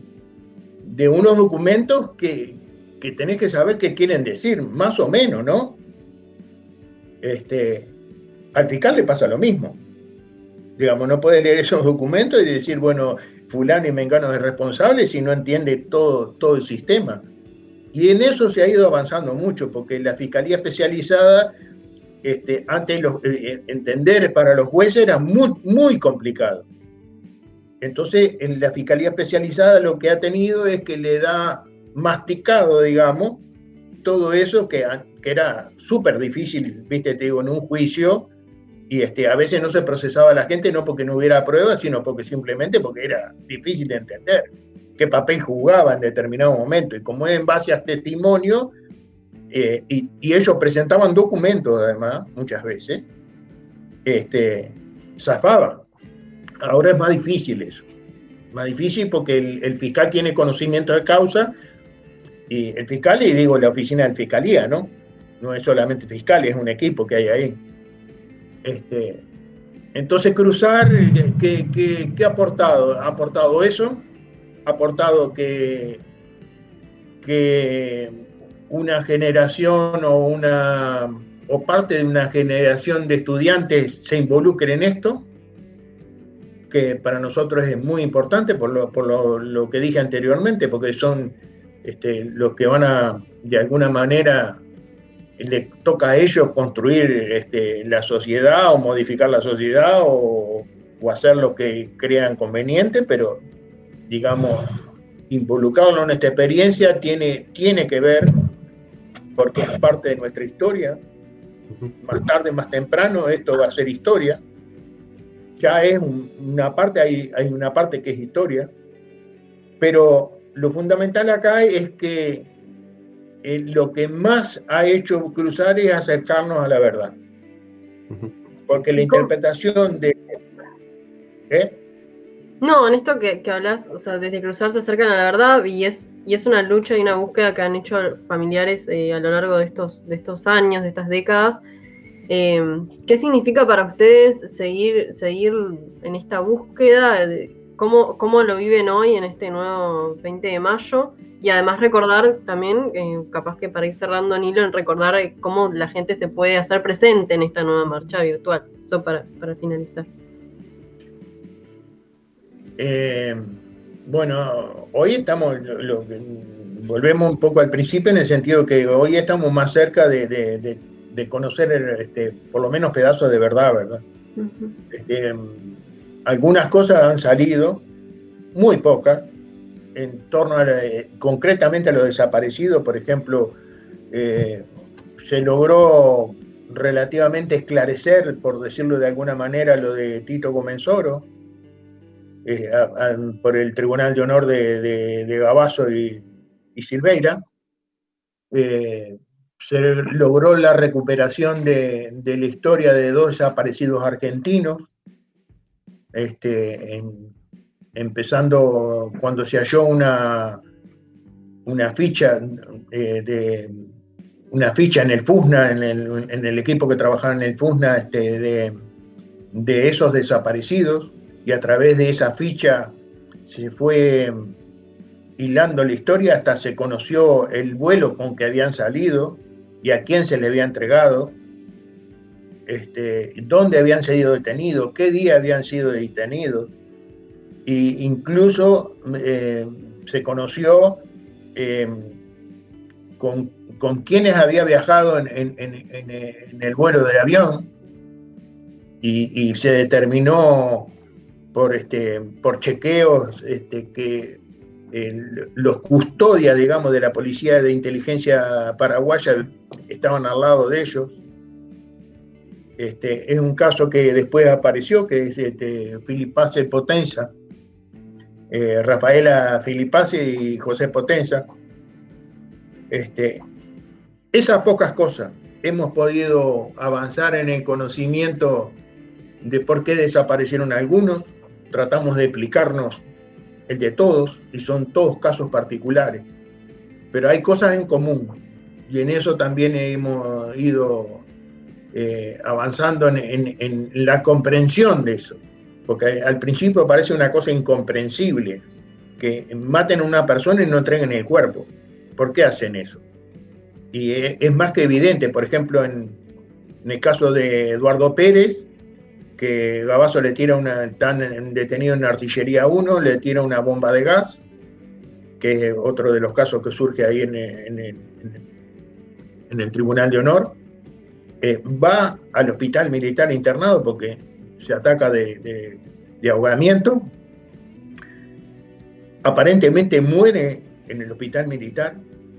de, unos documentos que, que, tenés que saber qué quieren decir, más o menos, ¿no? Este, al fiscal le pasa lo mismo. Digamos, no puede leer esos documentos y decir, bueno, fulano y mengano es responsable si no entiende todo, todo el sistema. Y en eso se ha ido avanzando mucho, porque la Fiscalía Especializada, este, antes los, eh, eh, entender para los jueces era muy, muy complicado. Entonces, en la Fiscalía Especializada lo que ha tenido es que le da masticado, digamos, todo eso que, que era súper difícil, viste, te digo, en un juicio, y este, a veces no se procesaba a la gente no porque no hubiera pruebas, sino porque simplemente porque era difícil de entender qué papel jugaba en determinado momento. Y como es en base a testimonio, eh, y, ellos presentaban documentos además, muchas veces, este, zafaban. Ahora es más difícil eso. Más difícil porque el, el fiscal tiene conocimiento de causa, y el fiscal, y digo la oficina de fiscalía, ¿no? No es solamente fiscal, es un equipo que hay ahí. Este, entonces, cruzar, ¿qué, ha aportado? Ha aportado eso, ha aportado que, una generación o, una, o parte de una generación de estudiantes se involucre en esto, que para nosotros es muy importante por lo, por lo, que dije anteriormente, porque son este, los que van a, de alguna manera, le toca a ellos construir este, la sociedad o modificar la sociedad o, hacer lo que crean conveniente, pero digamos, involucrarlo en esta experiencia tiene, tiene que ver, porque es parte de nuestra historia, más tarde, más temprano, esto va a ser historia. Ya es una parte, hay, hay una parte que es historia, pero lo fundamental acá es que eh, lo que más ha hecho cruzar es acercarnos a la verdad. Porque la interpretación de... ¿eh? No, en esto que, hablas, o sea, desde cruzar se acercan a la verdad y es, y es una lucha y una búsqueda que han hecho familiares eh, a lo largo de estos, de estos años, de estas décadas. ¿Qué significa para ustedes seguir, seguir en esta búsqueda? ¿Cómo, ¿Cómo lo viven hoy en este nuevo 20 de mayo? Y además recordar también, eh, capaz que para ir cerrando Nilo, en recordar eh, cómo la gente se puede hacer presente en esta nueva marcha virtual. Eso para, finalizar. Eh, bueno, hoy estamos, volvemos un poco al principio en el sentido que hoy estamos más cerca de, conocer este, por lo menos pedazos de verdad, ¿verdad? Este, algunas cosas han salido, muy pocas, en torno a, concretamente a los desaparecidos, por ejemplo, eh, se logró relativamente esclarecer, por decirlo de alguna manera, lo de Tito Comensoro eh, por el Tribunal de Honor de, de, Gabazo y, Silveira. Eh, se logró la recuperación de, la historia de dos desaparecidos argentinos este, en, empezando cuando se halló una, una ficha eh, de una ficha en el FUSNA, en el, equipo que trabajaba en el FUSNA, este, de, esos desaparecidos, y a través de esa ficha se fue hilando la historia hasta se conoció el vuelo con que habían salido y a quién se le había entregado, este, dónde habían sido detenidos, qué día habían sido detenidos e incluso eh, se conoció eh, con, con, quienes había viajado en, el vuelo de avión y, se determinó por, este, por chequeos este, que los custodias, digamos, de la policía de inteligencia paraguaya estaban al lado de ellos. Este, es un caso que después apareció, que es este, Filipace Potenza, eh, Rafaela Filipace y José Potenza. Este, esas pocas cosas hemos podido avanzar en el conocimiento de por qué desaparecieron algunos, tratamos de explicarnos el de todos y son todos casos particulares, pero hay cosas en común y en eso también hemos ido eh, avanzando en, la comprensión de eso, porque al principio parece una cosa incomprensible que maten a una persona y no entreguen el cuerpo. ¿Por qué hacen eso? Y es, más que evidente, por ejemplo, en, el caso de Eduardo Pérez, que Gabazo le tira una, tan detenido en artillería 1, le tira una bomba de gas, que es otro de los casos que surge ahí en, el, Tribunal de Honor, eh, va al hospital militar internado porque se ataca de, de ahogamiento, aparentemente muere en el hospital militar,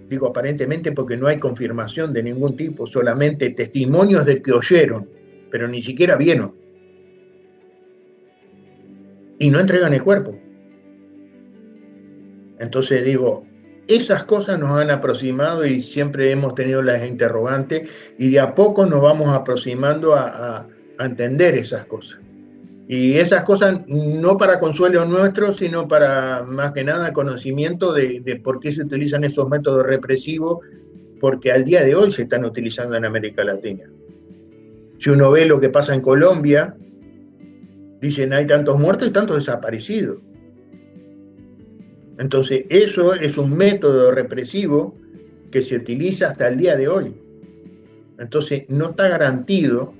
digo aparentemente porque no hay confirmación de ningún tipo, solamente testimonios de que oyeron, pero ni siquiera vieron. Y no entregan el cuerpo. Entonces digo, esas cosas nos han aproximado y siempre hemos tenido las interrogantes y de a poco nos vamos aproximando a, entender esas cosas. Y esas cosas no para consuelo nuestro, sino para más que nada conocimiento de, por qué se utilizan esos métodos represivos, porque al día de hoy se están utilizando en América Latina. Si uno ve lo que pasa en Colombia, dicen hay tantos muertos y tantos desaparecidos. Entonces, eso es un método represivo que se utiliza hasta el día de hoy. Entonces, no está garantido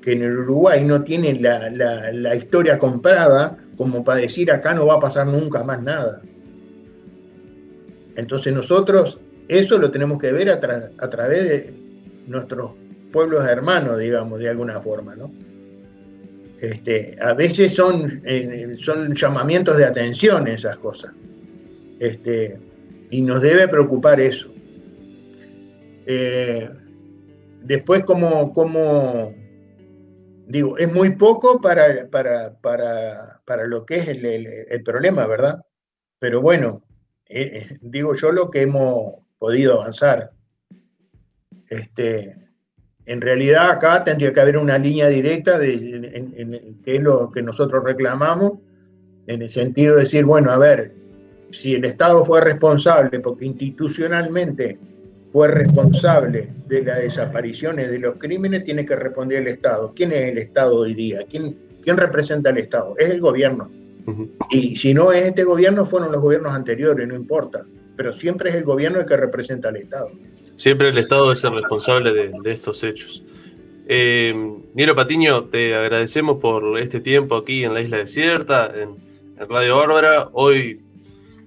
que en el Uruguay no tiene la, historia comprada como para decir acá no va a pasar nunca más nada. Entonces nosotros eso lo tenemos que ver a, través de nuestros pueblos hermanos, digamos, de alguna forma, ¿no? Este, a veces son, eh, son llamamientos de atención esas cosas. Este, y nos debe preocupar eso. Eh, después, como, digo, es muy poco para, para, para, para lo que es el, el, problema, ¿verdad? Pero bueno, eh, eh, digo yo lo que hemos podido avanzar. Este, en realidad acá tendría que haber una línea directa de, en, que es lo que nosotros reclamamos, en el sentido de decir, bueno, a ver, si el Estado fue responsable, porque institucionalmente fue responsable de las desapariciones, de los crímenes, tiene que responder el Estado. ¿Quién es el Estado hoy día? ¿Quién, quién representa al Estado? Es el gobierno. Y si no es este gobierno, fueron los gobiernos anteriores, no importa. Pero siempre es el gobierno el que representa al Estado. Siempre el Estado es el responsable de, estos hechos. Eh, Nilo Patiño, te agradecemos por este tiempo aquí en la Isla Desierta, en, en Radio Bárbara. Hoy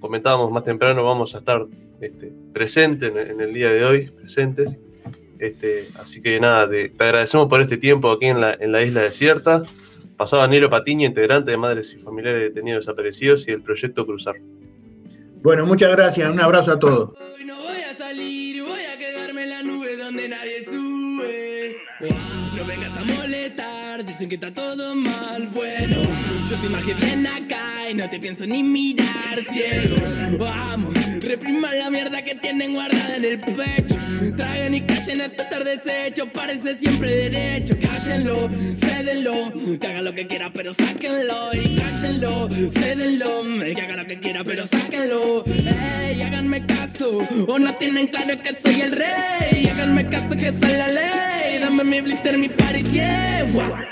comentábamos más temprano, vamos a estar este, presentes en, el día de hoy, presentes. Este, así que nada, te, agradecemos por este tiempo aquí en la, en la isla desierta. Pasaba Nilo Patiño, integrante de Madres y Familiares Detenidos Desaparecidos y el proyecto Cruzar. Bueno, muchas gracias, un abrazo a todos. Hoy no voy a salir, voy a quedarme en la nube donde nadie sube. Dicen que está todo mal. Bueno, yo te imagino bien acá y no te pienso ni mirar ciego. Vamos, repriman la mierda que tienen guardada en el pecho. Traigan y callen hasta estar deshecho, parece siempre derecho. Cállenlo, cédenlo, que haga lo que quiera, pero sáquenlo. Y cállenlo, cédenlo, que haga lo que quiera, pero sáquenlo. Ey, háganme caso, o no tienen claro que soy el rey. Háganme caso que soy la ley. Dame mi blister, mi party, yeah.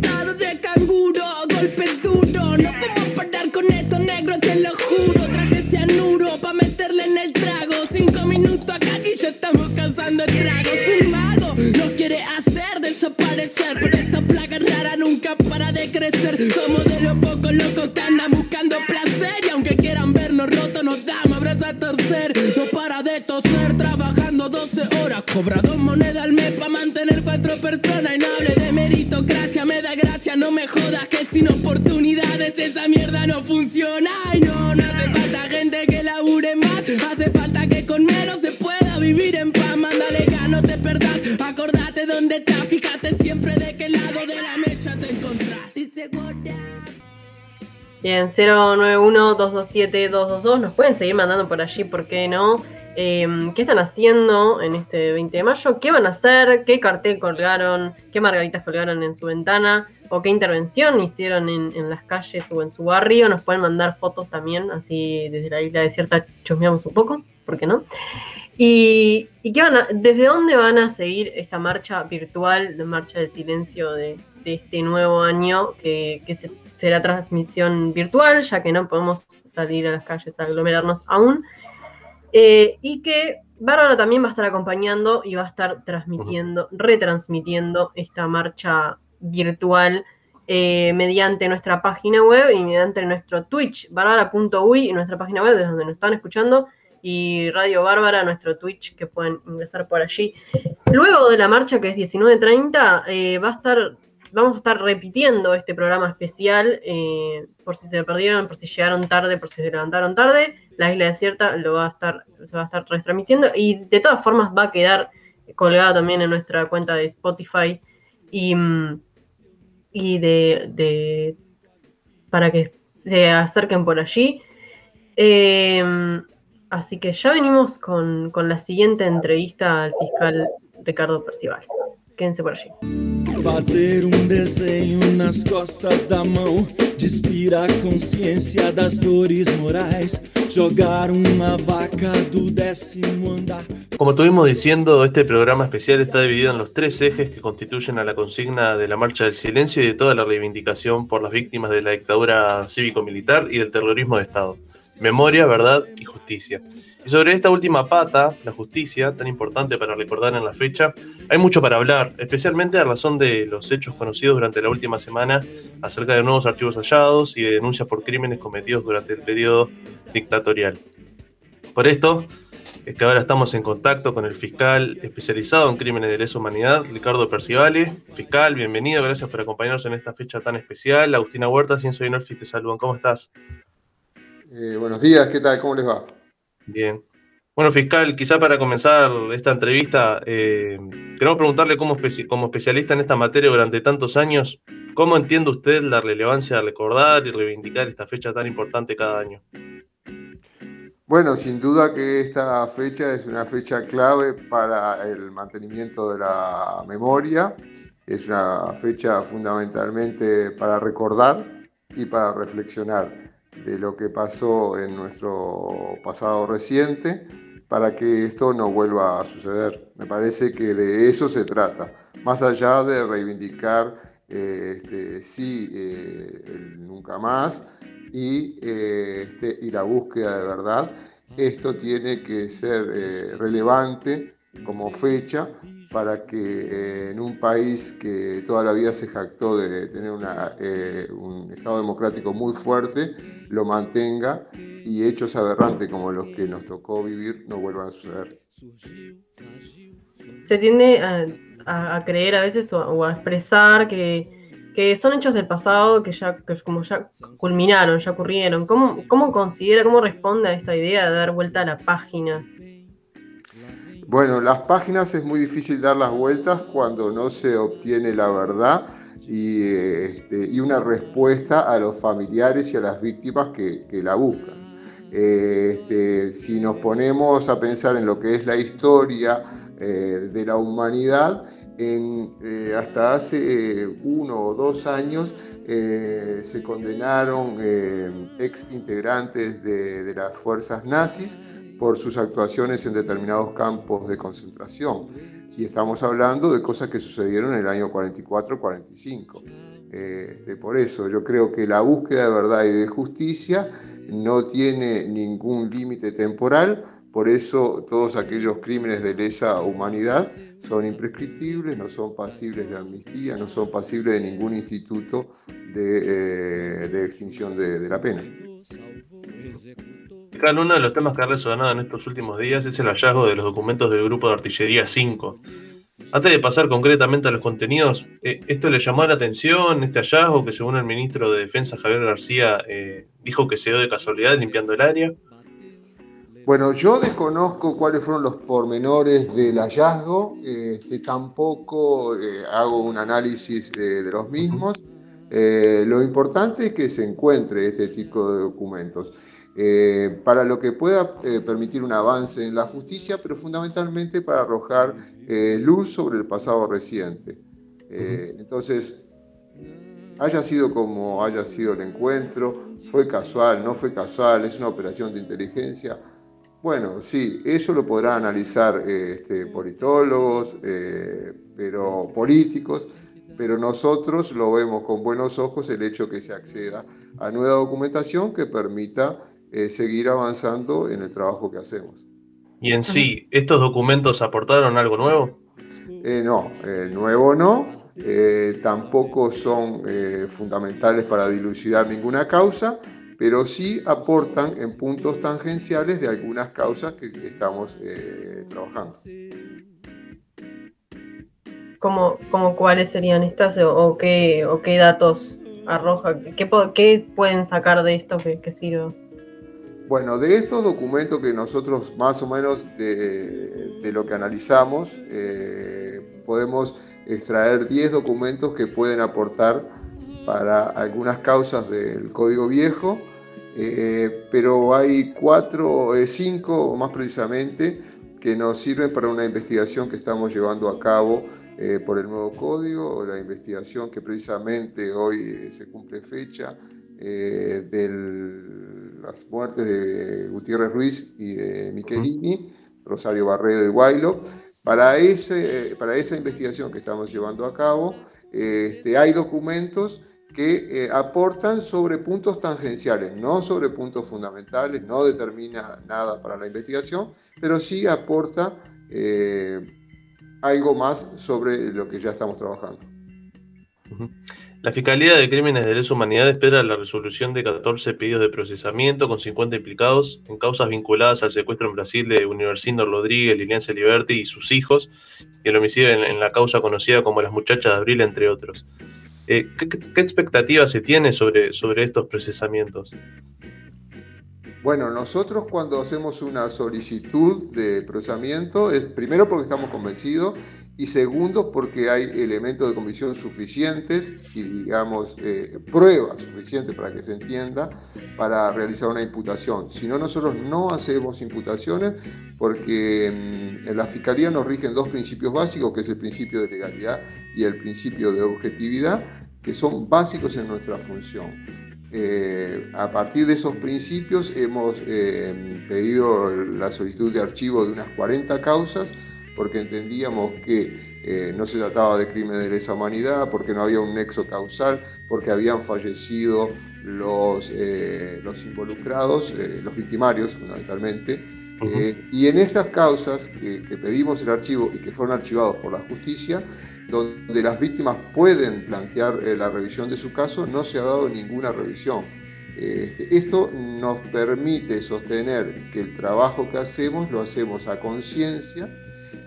Portado de canguro, golpe duro. No podemos parar con esto, negro, te lo juro. Traje cianuro pa' meterle en el trago. Cinco minutos acá y ya estamos causando estragos. Un mago nos quiere hacer desaparecer. Pero esta plaga rara nunca para de crecer. Somos de los pocos locos que andan buscando placer. Y aunque quieran vernos rotos, nos damos abrazos a torcer. No para de toser, trabajando 12 horas. Cobra dos monedas al mes pa' mantener cuatro personas. Y no hable de meritocracia, me da gracia, no me jodas. Que sin oportunidades esa mierda no funciona. Y no, no hace falta gente que labure más. Hace falta que con menos se pueda vivir en paz, mándale no te perdás. Acordate dónde estás, fíjate siempre de qué lado de la mecha te encontrás. Y Bien, 091-227-222. Nos pueden seguir mandando por allí, ¿por qué no? Em, ¿Qué están haciendo en este 20 de mayo? ¿Qué van a hacer? ¿Qué cartel colgaron? ¿Qué margaritas colgaron en su ventana? ¿O qué intervención hicieron en, las calles o en su barrio? Nos pueden mandar fotos también, así desde la isla desierta chusmeamos un poco, ¿por qué no? ¿Y, qué van desde dónde van a seguir esta marcha virtual, de marcha de silencio de, este nuevo año que, que se será transmisión virtual, ya que no podemos salir a las calles a aglomerarnos aún. Eh, y que Bárbara también va a estar acompañando y va a estar transmitiendo, retransmitiendo esta marcha virtual eh, mediante nuestra página web y mediante nuestro Twitch, bárbara.uy, nuestra página web, desde donde nos están escuchando, y Radio Bárbara, nuestro Twitch, que pueden ingresar por allí. Luego de la marcha, que es 19.30, eh, va a estar vamos a estar repitiendo este programa especial, eh, por si se perdieron, por si llegaron tarde, por si se levantaron tarde. La isla desierta lo va a estar, se va a estar retransmitiendo y de todas formas va a quedar colgado también en nuestra cuenta de Spotify y, mm, y de, para que se acerquen por allí. Em, así que ya venimos con, con la siguiente entrevista al fiscal Ricardo Percival. Quédense por allí. Fazer um desenho nas costas da mão. A consciência das dores morais. Jogar uma vaca Como estuvimos diciendo, este programa especial está dividido en los tres ejes que constituyen a la consigna de la Marcha del Silencio y de toda la reivindicación por las víctimas de la dictadura cívico-militar y del terrorismo de Estado. Memoria, verdad y justicia. Y sobre esta última pata, la justicia, tan importante para recordar en la fecha, hay mucho para hablar, especialmente a razón de los hechos conocidos durante la última semana acerca de nuevos archivos hallados y de denuncias por crímenes cometidos durante el periodo dictatorial. Por esto, es que ahora estamos en contacto con el fiscal especializado en crímenes de lesa humanidad, Ricardo Percivale. Fiscal, bienvenido, gracias por acompañarnos en esta fecha tan especial. Agustina Huerta, Ciencio Inolfi, te saludan. ¿Cómo estás? Eh, buenos días, ¿qué tal? ¿Cómo les va? Bien. Bueno, fiscal, quizá para comenzar esta entrevista, eh, queremos preguntarle como, como especialista en esta materia durante tantos años, ¿cómo entiende usted la relevancia de recordar y reivindicar esta fecha tan importante cada año? Bueno, sin duda que esta fecha es una fecha clave para el mantenimiento de la memoria, es una fecha fundamentalmente para recordar y para reflexionar de lo que pasó en nuestro pasado reciente para que esto no vuelva a suceder. Me parece que de eso se trata, más allá de reivindicar eh, este, sí eh, el nunca más y, eh, este, y la búsqueda de verdad, esto tiene que ser relevante como fecha para que eh, en un país que toda la vida se jactó de tener eh, un Estado democrático muy fuerte, lo mantenga y hechos aberrantes como los que nos tocó vivir no vuelvan a suceder. Se tiende a, creer a veces o, a expresar que, son hechos del pasado que ya como ya culminaron, ya ocurrieron. ¿Cómo, ¿Cómo considera, cómo responde a esta idea de dar vuelta a la página? Bueno, las páginas es muy difícil dar las vueltas cuando no se obtiene la verdad y, este, una respuesta a los familiares y a las víctimas que, la buscan. Este, si nos ponemos a pensar en lo que es la historia eh, de la humanidad, eh, hasta hace uno o dos años eh, se condenaron ex integrantes de las fuerzas nazis por sus actuaciones en determinados campos de concentración. Y estamos hablando de cosas que sucedieron en el año 44-45. Este, por eso yo creo que la búsqueda de verdad y de justicia no tiene ningún límite temporal, por eso todos aquellos crímenes de lesa humanidad son imprescriptibles, no son pasibles de amnistía, no son pasibles de ningún instituto de, eh, extinción de, de la pena uno de los temas que ha resonado en estos últimos días es el hallazgo de los documentos del Grupo de Artillería 5. Antes de pasar concretamente a los contenidos, eh, ¿esto le llamó la atención, este hallazgo que según el ministro de Defensa Javier García eh, dijo que se dio de casualidad limpiando el área? Bueno, yo desconozco cuáles fueron los pormenores del hallazgo, este, tampoco eh, hago un análisis de, los mismos. Lo importante es que se encuentre este tipo de documentos. Eh, para lo que pueda permitir un avance en la justicia, pero fundamentalmente para arrojar luz sobre el pasado reciente. Entonces, haya sido como haya sido el encuentro, fue casual, no fue casual, es una operación de inteligencia, bueno, sí, eso lo podrán analizar este, politólogos, eh, pero políticos, pero nosotros lo vemos con buenos ojos el hecho que se acceda a nueva documentación que permita eh, seguir avanzando en el trabajo que hacemos. Y en sí, ¿estos documentos aportaron algo nuevo? Eh, no, nuevo no, tampoco son fundamentales para dilucidar ninguna causa, pero sí aportan en puntos tangenciales de algunas causas que, estamos eh, trabajando. ¿Cómo, cuáles serían estas o, qué, o qué datos arroja? ¿Qué, ¿Qué, pueden sacar de esto que, que sirva? Bueno, de estos documentos que nosotros más o menos de, lo que analizamos, eh, podemos extraer 10 documentos que pueden aportar para algunas causas del Código Viejo eh, pero hay cuatro, eh, cinco más precisamente, que nos sirven para una investigación que estamos llevando a cabo eh, por el nuevo código, la investigación que precisamente hoy se cumple fecha de las muertes de Gutiérrez Ruiz y de Michelini, Rosario Barredo y Guaylo. Para, ese, para esa investigación que estamos llevando a cabo, este, hay documentos que eh, aportan sobre puntos tangenciales, no sobre puntos fundamentales, no determina nada para la investigación, pero sí aporta eh, algo más sobre lo que ya estamos trabajando. La Fiscalía de Crímenes de Lesa Humanidad espera la resolución de 14 pedidos de procesamiento con 50 implicados en causas vinculadas al secuestro en Brasil de Universindo Rodríguez, Lilian Liberti y sus hijos, y el homicidio en, la causa conocida como las muchachas de Abril, entre otros. Eh, ¿qué, expectativa se tiene sobre, sobre estos procesamientos? Bueno, nosotros cuando hacemos una solicitud de procesamiento es primero porque estamos convencidos y segundo porque hay elementos de convicción suficientes y digamos eh, pruebas suficientes para que se entienda para realizar una imputación. Si no, nosotros no hacemos imputaciones porque mm, en la Fiscalía nos rigen dos principios básicos, que es el principio de legalidad y el principio de objetividad, que son básicos en nuestra función. Eh, a partir de esos principios hemos eh, pedido la solicitud de archivo de unas 40 causas porque entendíamos que eh, no se trataba de crimen de lesa humanidad, porque no había un nexo causal, porque habían fallecido los, los involucrados, los victimarios fundamentalmente. y en esas causas que, que pedimos el archivo y que fueron archivados por la justicia, donde las víctimas pueden plantear eh, la revisión de su caso, no se ha dado ninguna revisión. Este, esto nos permite sostener que el trabajo que hacemos lo hacemos a conciencia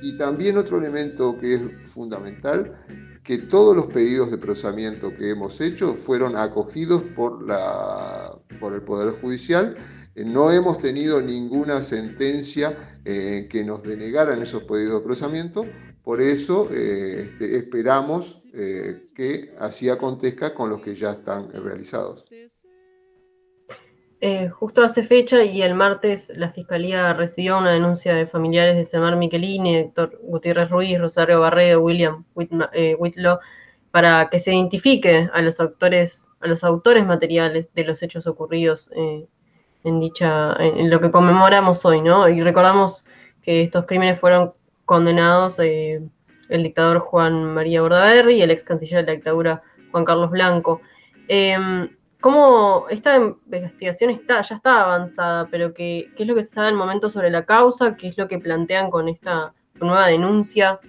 y también otro elemento que es fundamental, que todos los pedidos de procesamiento que hemos hecho fueron acogidos por, la, por el Poder Judicial. Eh, no hemos tenido ninguna sentencia eh, que nos denegaran esos pedidos de procesamiento, por eso eh, este, esperamos eh, que así acontezca con los que ya están realizados. Eh, justo hace fecha y el martes la Fiscalía recibió una denuncia de familiares de Semar Michelini, Héctor Gutiérrez Ruiz, Rosario Barredo, William Whitlow, para que se identifique a los autores, a los autores materiales de los hechos ocurridos en dicha, en lo que conmemoramos hoy, ¿no? Y recordamos que estos crímenes fueron condenados eh, el dictador Juan María Bordaberry y el ex canciller de la dictadura Juan Carlos Blanco. Em, ¿Cómo esta investigación está, ya está avanzada, pero qué, es lo que se sabe el momento sobre la causa? ¿Qué es lo que plantean con esta nueva denuncia?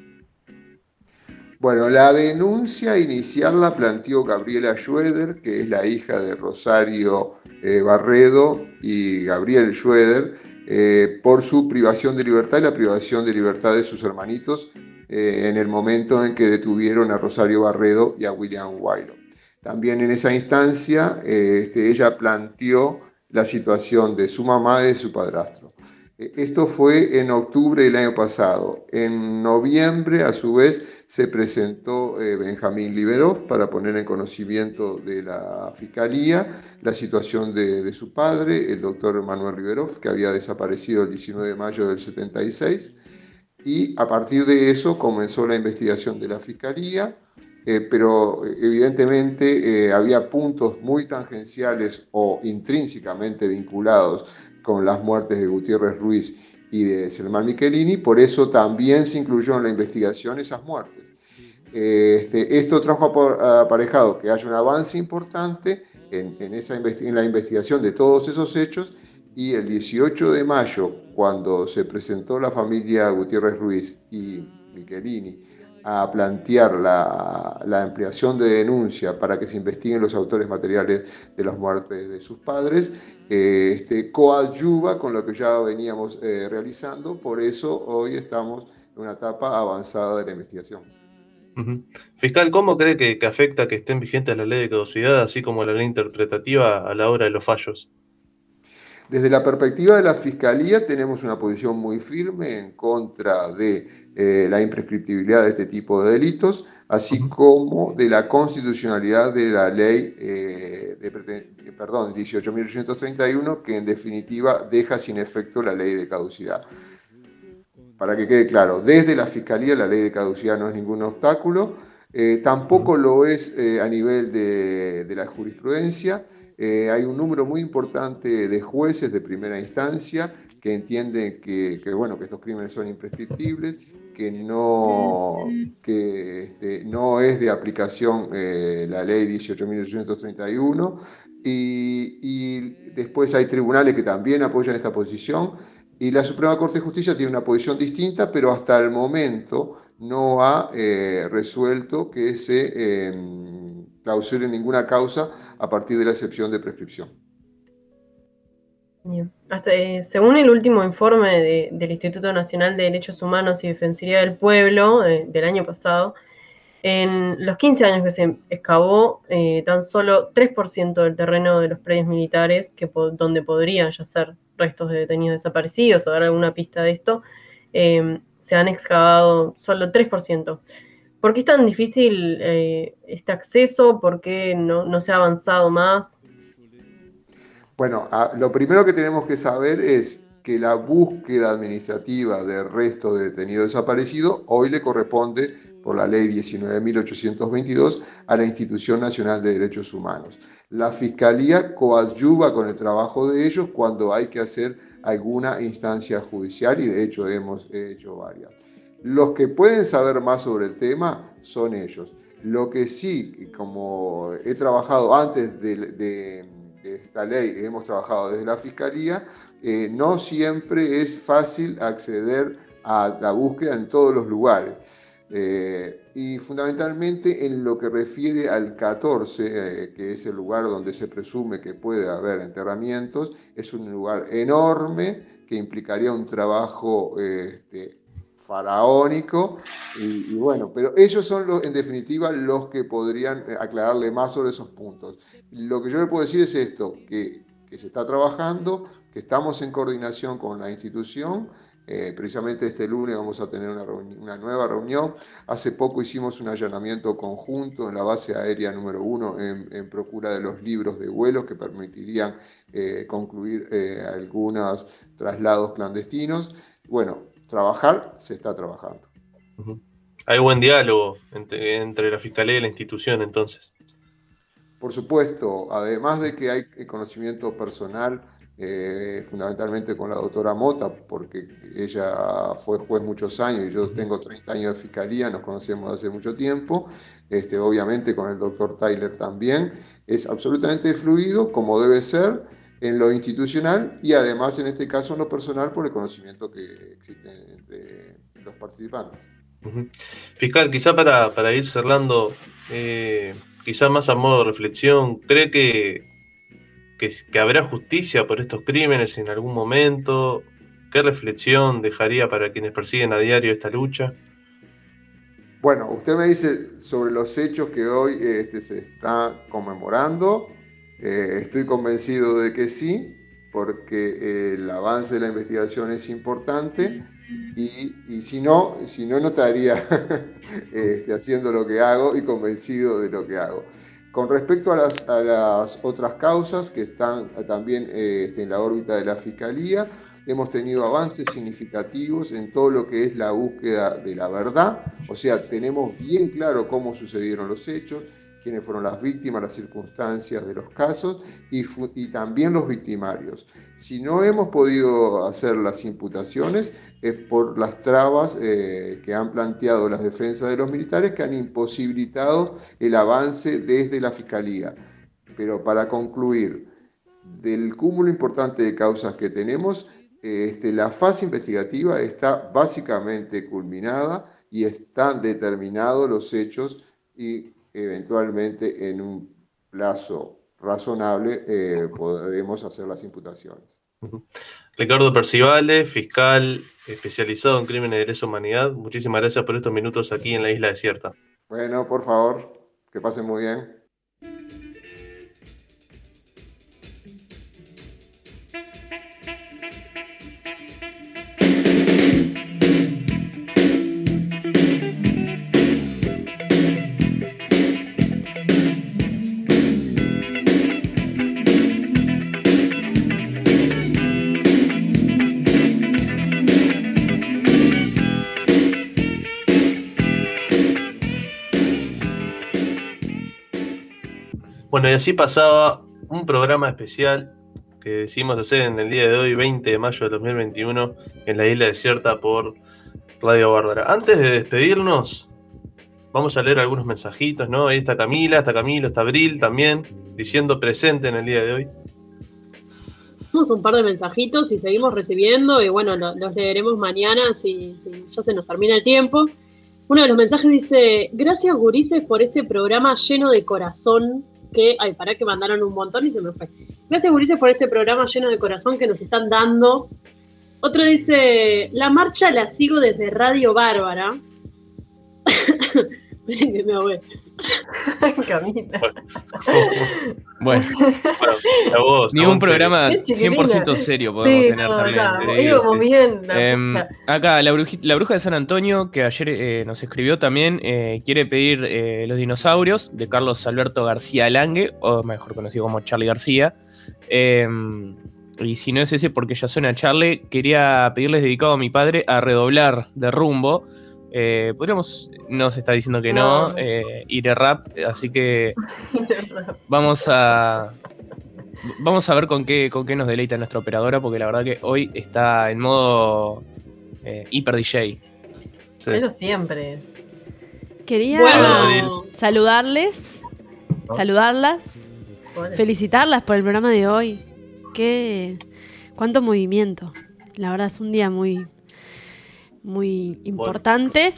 Bueno, la denuncia inicial la planteó Gabriela Schroeder, que es la hija de Rosario eh, Barredo y Gabriel Schroeder, eh, por su privación de libertad y la privación de libertad de sus hermanitos eh, en el momento en que detuvieron a Rosario Barredo y a William Wylo. También en esa instancia eh, este, ella planteó la situación de su mamá y de su padrastro. Eh, esto fue en octubre del año pasado. En noviembre, a su vez, se presentó eh, Benjamín Liberov para poner en conocimiento de la Fiscalía la situación de, su padre, el doctor Manuel Liberov, que había desaparecido el 19 de mayo del 76. Y a partir de eso comenzó la investigación de la Fiscalía, eh, pero evidentemente había puntos muy tangenciales o intrínsecamente vinculados con las muertes de Gutiérrez Ruiz y de Selman Michelini, por eso también se incluyó en la investigación esas muertes. Este, esto trajo aparejado que haya un avance importante en, esa en la investigación de todos esos hechos y el 18 de mayo, cuando se presentó la familia Gutiérrez Ruiz y Michelini a plantear la, ampliación de denuncia para que se investiguen los autores materiales de las muertes de sus padres, eh, este, coadyuva con lo que ya veníamos eh, realizando, por eso hoy estamos en una etapa avanzada de la investigación. Fiscal, ¿cómo cree que, afecta que estén vigentes la ley de caducidad, así como la ley interpretativa a la hora de los fallos? Desde la perspectiva de la Fiscalía tenemos una posición muy firme en contra de eh, la imprescriptibilidad de este tipo de delitos, así como de la constitucionalidad de la ley eh, de, perdón, 18.831, que en definitiva deja sin efecto la ley de caducidad. Para que quede claro, desde la Fiscalía la ley de caducidad no es ningún obstáculo, eh, tampoco lo es a nivel de, de la jurisprudencia eh, hay un número muy importante de jueces de primera instancia que entienden que, bueno, que estos crímenes son imprescriptibles, que no, que, este, no es de aplicación eh, la ley 18.831 y, y después hay tribunales que también apoyan esta posición. Y la Suprema Corte de Justicia tiene una posición distinta, pero hasta el momento no ha eh, resuelto que se em, clausure ninguna causa a partir de la excepción de prescripción. Eh, según el último informe del Instituto Nacional de Derechos Humanos y Defensoría del Pueblo eh, del año pasado, en los 15 años que se excavó, tan solo 3% del terreno de los predios militares, que donde podrían yacer restos de detenidos desaparecidos o dar alguna pista de esto, em, se han excavado solo 3%. ¿Por qué es tan difícil eh, este acceso? ¿Por qué no, se ha avanzado más? Bueno, lo primero que tenemos que saber es que la búsqueda administrativa de resto de detenido desaparecido hoy le corresponde por la ley 19.822 a la Institución Nacional de Derechos Humanos. La Fiscalía coadyuva con el trabajo de ellos cuando hay que hacer alguna instancia judicial y de hecho hemos hecho varias. Los que pueden saber más sobre el tema son ellos. Lo que sí, como he trabajado antes de, esta ley, hemos trabajado desde la Fiscalía, eh, no siempre es fácil acceder a la búsqueda en todos los lugares. Eh, y fundamentalmente en lo que refiere al 14, eh, que es el lugar donde se presume que puede haber enterramientos, es un lugar enorme que implicaría un trabajo este, faraónico y, bueno, pero ellos son los, en definitiva los que podrían eh, aclararle más sobre esos puntos. Lo que yo le puedo decir es esto, que, que se está trabajando, que estamos en coordinación con la institución eh, precisamente este lunes vamos a tener una, nueva reunión. Hace poco hicimos un allanamiento conjunto en la base aérea número uno en, procura de los libros de vuelos que permitirían eh, concluir algunos traslados clandestinos. Bueno, trabajar se está trabajando. Hay buen diálogo entre, entre la Fiscalía y la institución entonces. Por supuesto, además de que hay conocimiento personal, eh, fundamentalmente con la doctora Mota, porque ella fue juez muchos años y yo tengo 30 años de fiscalía, nos conocemos hace mucho tiempo, este, obviamente con el doctor Tyler también, es absolutamente fluido como debe ser en lo institucional y además en este caso en lo personal por el conocimiento que existe entre los participantes. Fiscal, quizá para, para ir cerrando, eh, quizá más a modo de reflexión, ¿cree que que, habrá justicia por estos crímenes en algún momento? ¿Qué reflexión dejaría para quienes persiguen a diario esta lucha? Bueno, usted me dice sobre los hechos que hoy este, se está conmemorando. Eh, estoy convencido de que sí, porque el avance de la investigación es importante y, si no, si no, no estaría este, haciendo lo que hago y convencido de lo que hago. Con respecto a las, otras causas que están también este, en la órbita de la Fiscalía, hemos tenido avances significativos en todo lo que es la búsqueda de la verdad, o sea, tenemos bien claro cómo sucedieron los hechos, quiénes fueron las víctimas, las circunstancias de los casos y, también los victimarios. Si no hemos podido hacer las imputaciones es por las trabas eh, que han planteado las defensas de los militares que han imposibilitado el avance desde la Fiscalía. Pero para concluir, del cúmulo importante de causas que tenemos, este, la fase investigativa está básicamente culminada y están determinados los hechos y eventualmente en un plazo razonable eh, podremos hacer las imputaciones. Ricardo Percivale, fiscal especializado en crímenes de lesa humanidad, muchísimas gracias por estos minutos aquí en la isla desierta. Bueno, por favor, que pasen muy bien. Bueno, y así pasaba un programa especial que decidimos hacer en el día de hoy, 20 de mayo de 2021, en la isla desierta por Radio Bárbara. Antes de despedirnos, vamos a leer algunos mensajitos, ¿no? Ahí está Camila, está Camilo, está Abril también, diciendo presente en el día de hoy. Tenemos un par de mensajitos y seguimos recibiendo, y bueno, los leeremos mañana si, si ya se nos termina el tiempo. Uno de los mensajes dice: Gracias, Gurises, por este programa lleno de corazón que, ay, para que mandaron un montón y se me fue. Gracias, Ulises, por este programa lleno de corazón que nos están dando. Otro dice, la marcha la sigo desde Radio Bárbara. Miren que me ahogué. Camila. Bueno, ni un programa 100% serio podemos tener también. Em, acá, la, bruja de San Antonio, que ayer eh, nos escribió también, eh, quiere pedir eh, Los dinosaurios de Carlos Alberto García Lange, o mejor conocido como Charlie García. Em, y si no es ese porque ya suena Charlie, quería pedirles dedicado a mi padre a redoblar de rumbo eh, podríamos, nos está diciendo que no, no eh, rap, así que vamos a vamos a ver con qué, con qué nos deleita nuestra operadora, porque la verdad que hoy está en modo eh, hiper DJ. Pero siempre. Quería saludarles, saludarlas, felicitarlas por el programa de hoy. Qué cuánto movimiento. La verdad es un día muy muy importante.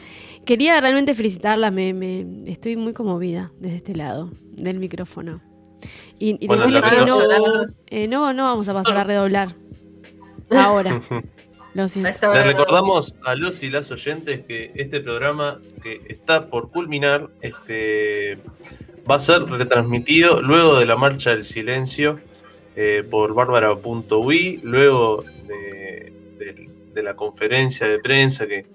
Quería realmente felicitarla, me, estoy muy conmovida desde este lado del micrófono. Y, decirles que eh, no, no, vamos a pasar a redoblar. Ahora. Lo siento. Le recordamos a los y las oyentes que este programa que está por culminar este, va a ser retransmitido luego de la Marcha del Silencio eh, por bárbara.ui, luego de de la conferencia de prensa que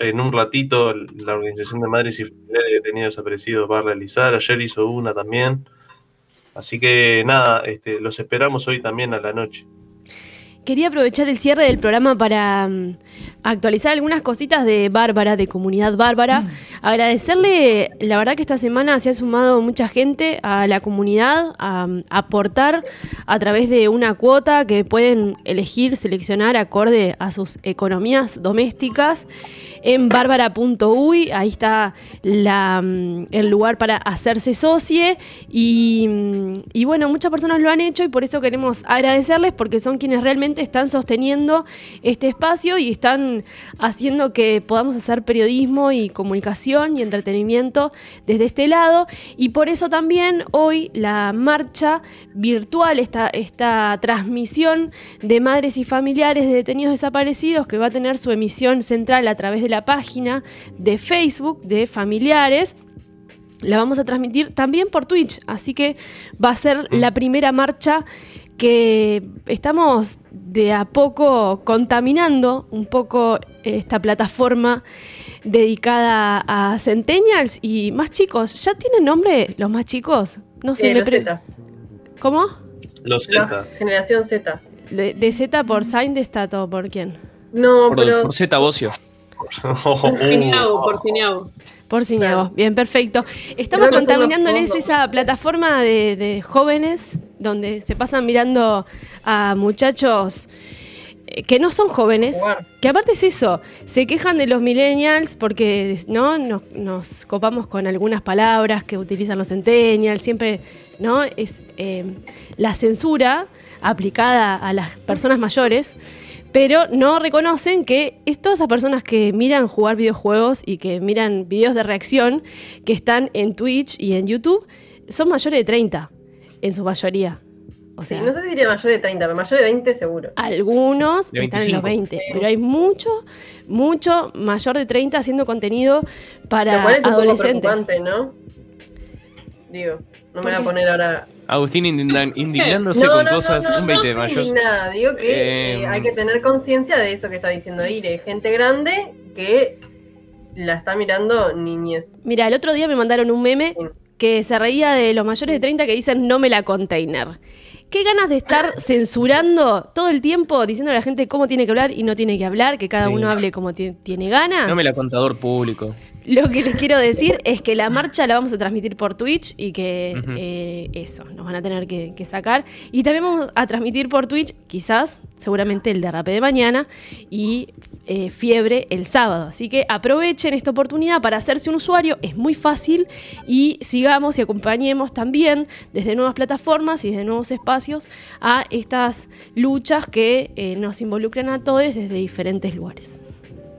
en un ratito la Organización de Madres y Familiares de Detenidos Desaparecidos va a realizar. Ayer hizo una también. Así que nada, este, los esperamos hoy también a la noche. Quería aprovechar el cierre del programa para mm, actualizar algunas cositas de Bárbara, de Comunidad Bárbara. Mm. Agradecerle, la verdad que esta semana se ha sumado mucha gente a la comunidad a, mm, aportar a través de una cuota que pueden elegir, seleccionar acorde a sus economías domésticas en bárbara.uy, ahí está mm, el lugar para hacerse socie y, y, bueno, muchas personas lo han hecho y por eso queremos agradecerles porque son quienes realmente están sosteniendo este espacio y están haciendo que podamos hacer periodismo y comunicación y entretenimiento desde este lado y por eso también hoy la marcha virtual, esta, esta transmisión de madres y familiares de detenidos desaparecidos que va a tener su emisión central a través de la página de Facebook de familiares. La vamos a transmitir también por Twitch, así que va a ser la primera marcha que estamos de a poco contaminando un poco esta plataforma dedicada a centennials y más chicos. ¿Ya tienen nombre los más chicos? No sé, Eh, me los Z. ¿Cómo? Los La Z. generación Z. De, de Z por Sign de Stato, ¿por quién? No, Por, pero. por Z Bocio. Oh, Cineago, por Cineago. Por Cineago. Bien, perfecto. Estamos los contaminándoles esa plataforma de, de jóvenes donde se pasan mirando a muchachos eh, que no son jóvenes, que aparte es eso, se quejan de los millennials porque no nos, nos copamos con algunas palabras que utilizan los centennials, siempre no es eh, la censura aplicada a las personas mayores, pero no reconocen que es todas esas personas que miran jugar videojuegos y que miran videos de reacción que están en Twitch y en YouTube son mayores de 30 en su mayoría. O Sí, sea, no sé si diría mayor de 30, pero mayor de 20 seguro. algunos están en los 25. 20, pero hay mucho, mucho mayor de 30 haciendo contenido para Lo cual es un poco adolescentes. preocupante, ¿no? Digo, no me voy a poner ahora. Agustín indignándose No, con no, no, cosas no, un 20 de no, mayo. indignada. Digo que Eh, eh, hay que tener conciencia de eso que está diciendo Ire. Gente grande que la está mirando niñez. Mira, el otro día me mandaron un meme Sí. Que se reía de los mayores de 30 que dicen no me la container. Qué ganas de estar censurando todo el tiempo, diciendo a la gente cómo tiene que hablar y no tiene que hablar, que cada Sí. uno hable como ti- tiene ganas. No me la contador público. Lo que les quiero decir es que la marcha la vamos a transmitir por Twitch y que eh, eso, nos van a tener que, que sacar. Y también vamos a transmitir por Twitch, quizás, seguramente el derrape de mañana y eh, fiebre el sábado. Así que aprovechen esta oportunidad para hacerse un usuario, es muy fácil y sigamos y acompañemos también desde nuevas plataformas y desde nuevos espacios a estas luchas que eh, nos involucran a todos desde diferentes lugares.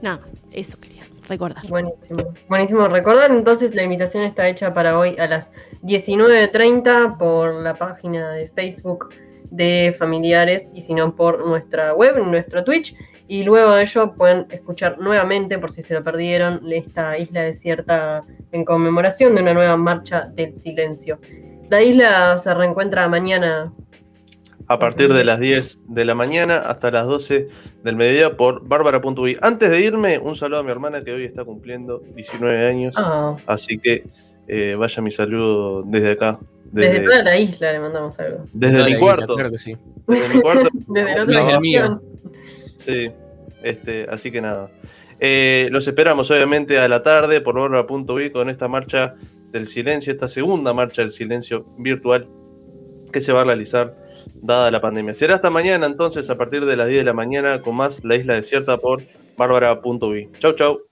Nada más, eso quería recordar. Buenísimo. Buenísimo. Recordar entonces la invitación está hecha para hoy a las 19.30 por la página de Facebook de familiares y si no por nuestra web, nuestro Twitch. Y luego de ello pueden escuchar nuevamente, por si se lo perdieron, esta isla desierta en conmemoración de una nueva marcha del silencio. La isla se reencuentra mañana. A partir de las 10 de la mañana hasta las 12 del mediodía por bárbara.uy. Antes de irme, un saludo a mi hermana que hoy está cumpliendo 19 años. Ah, Así que eh, vaya mi saludo desde acá. desde, Desde, toda la isla le mandamos algo. desde mi cuarto. Claro que sí. Desde mi cuarto. Desde el otro mío. Sí, este, así que nada. Eh, los esperamos obviamente a la tarde por bárbara.uy con esta marcha del silencio, esta segunda marcha del silencio virtual que se va a realizar dada la pandemia. Será hasta mañana entonces a partir de las 10 de la mañana con más La Isla Desierta por bárbara.uy. Chau, chau.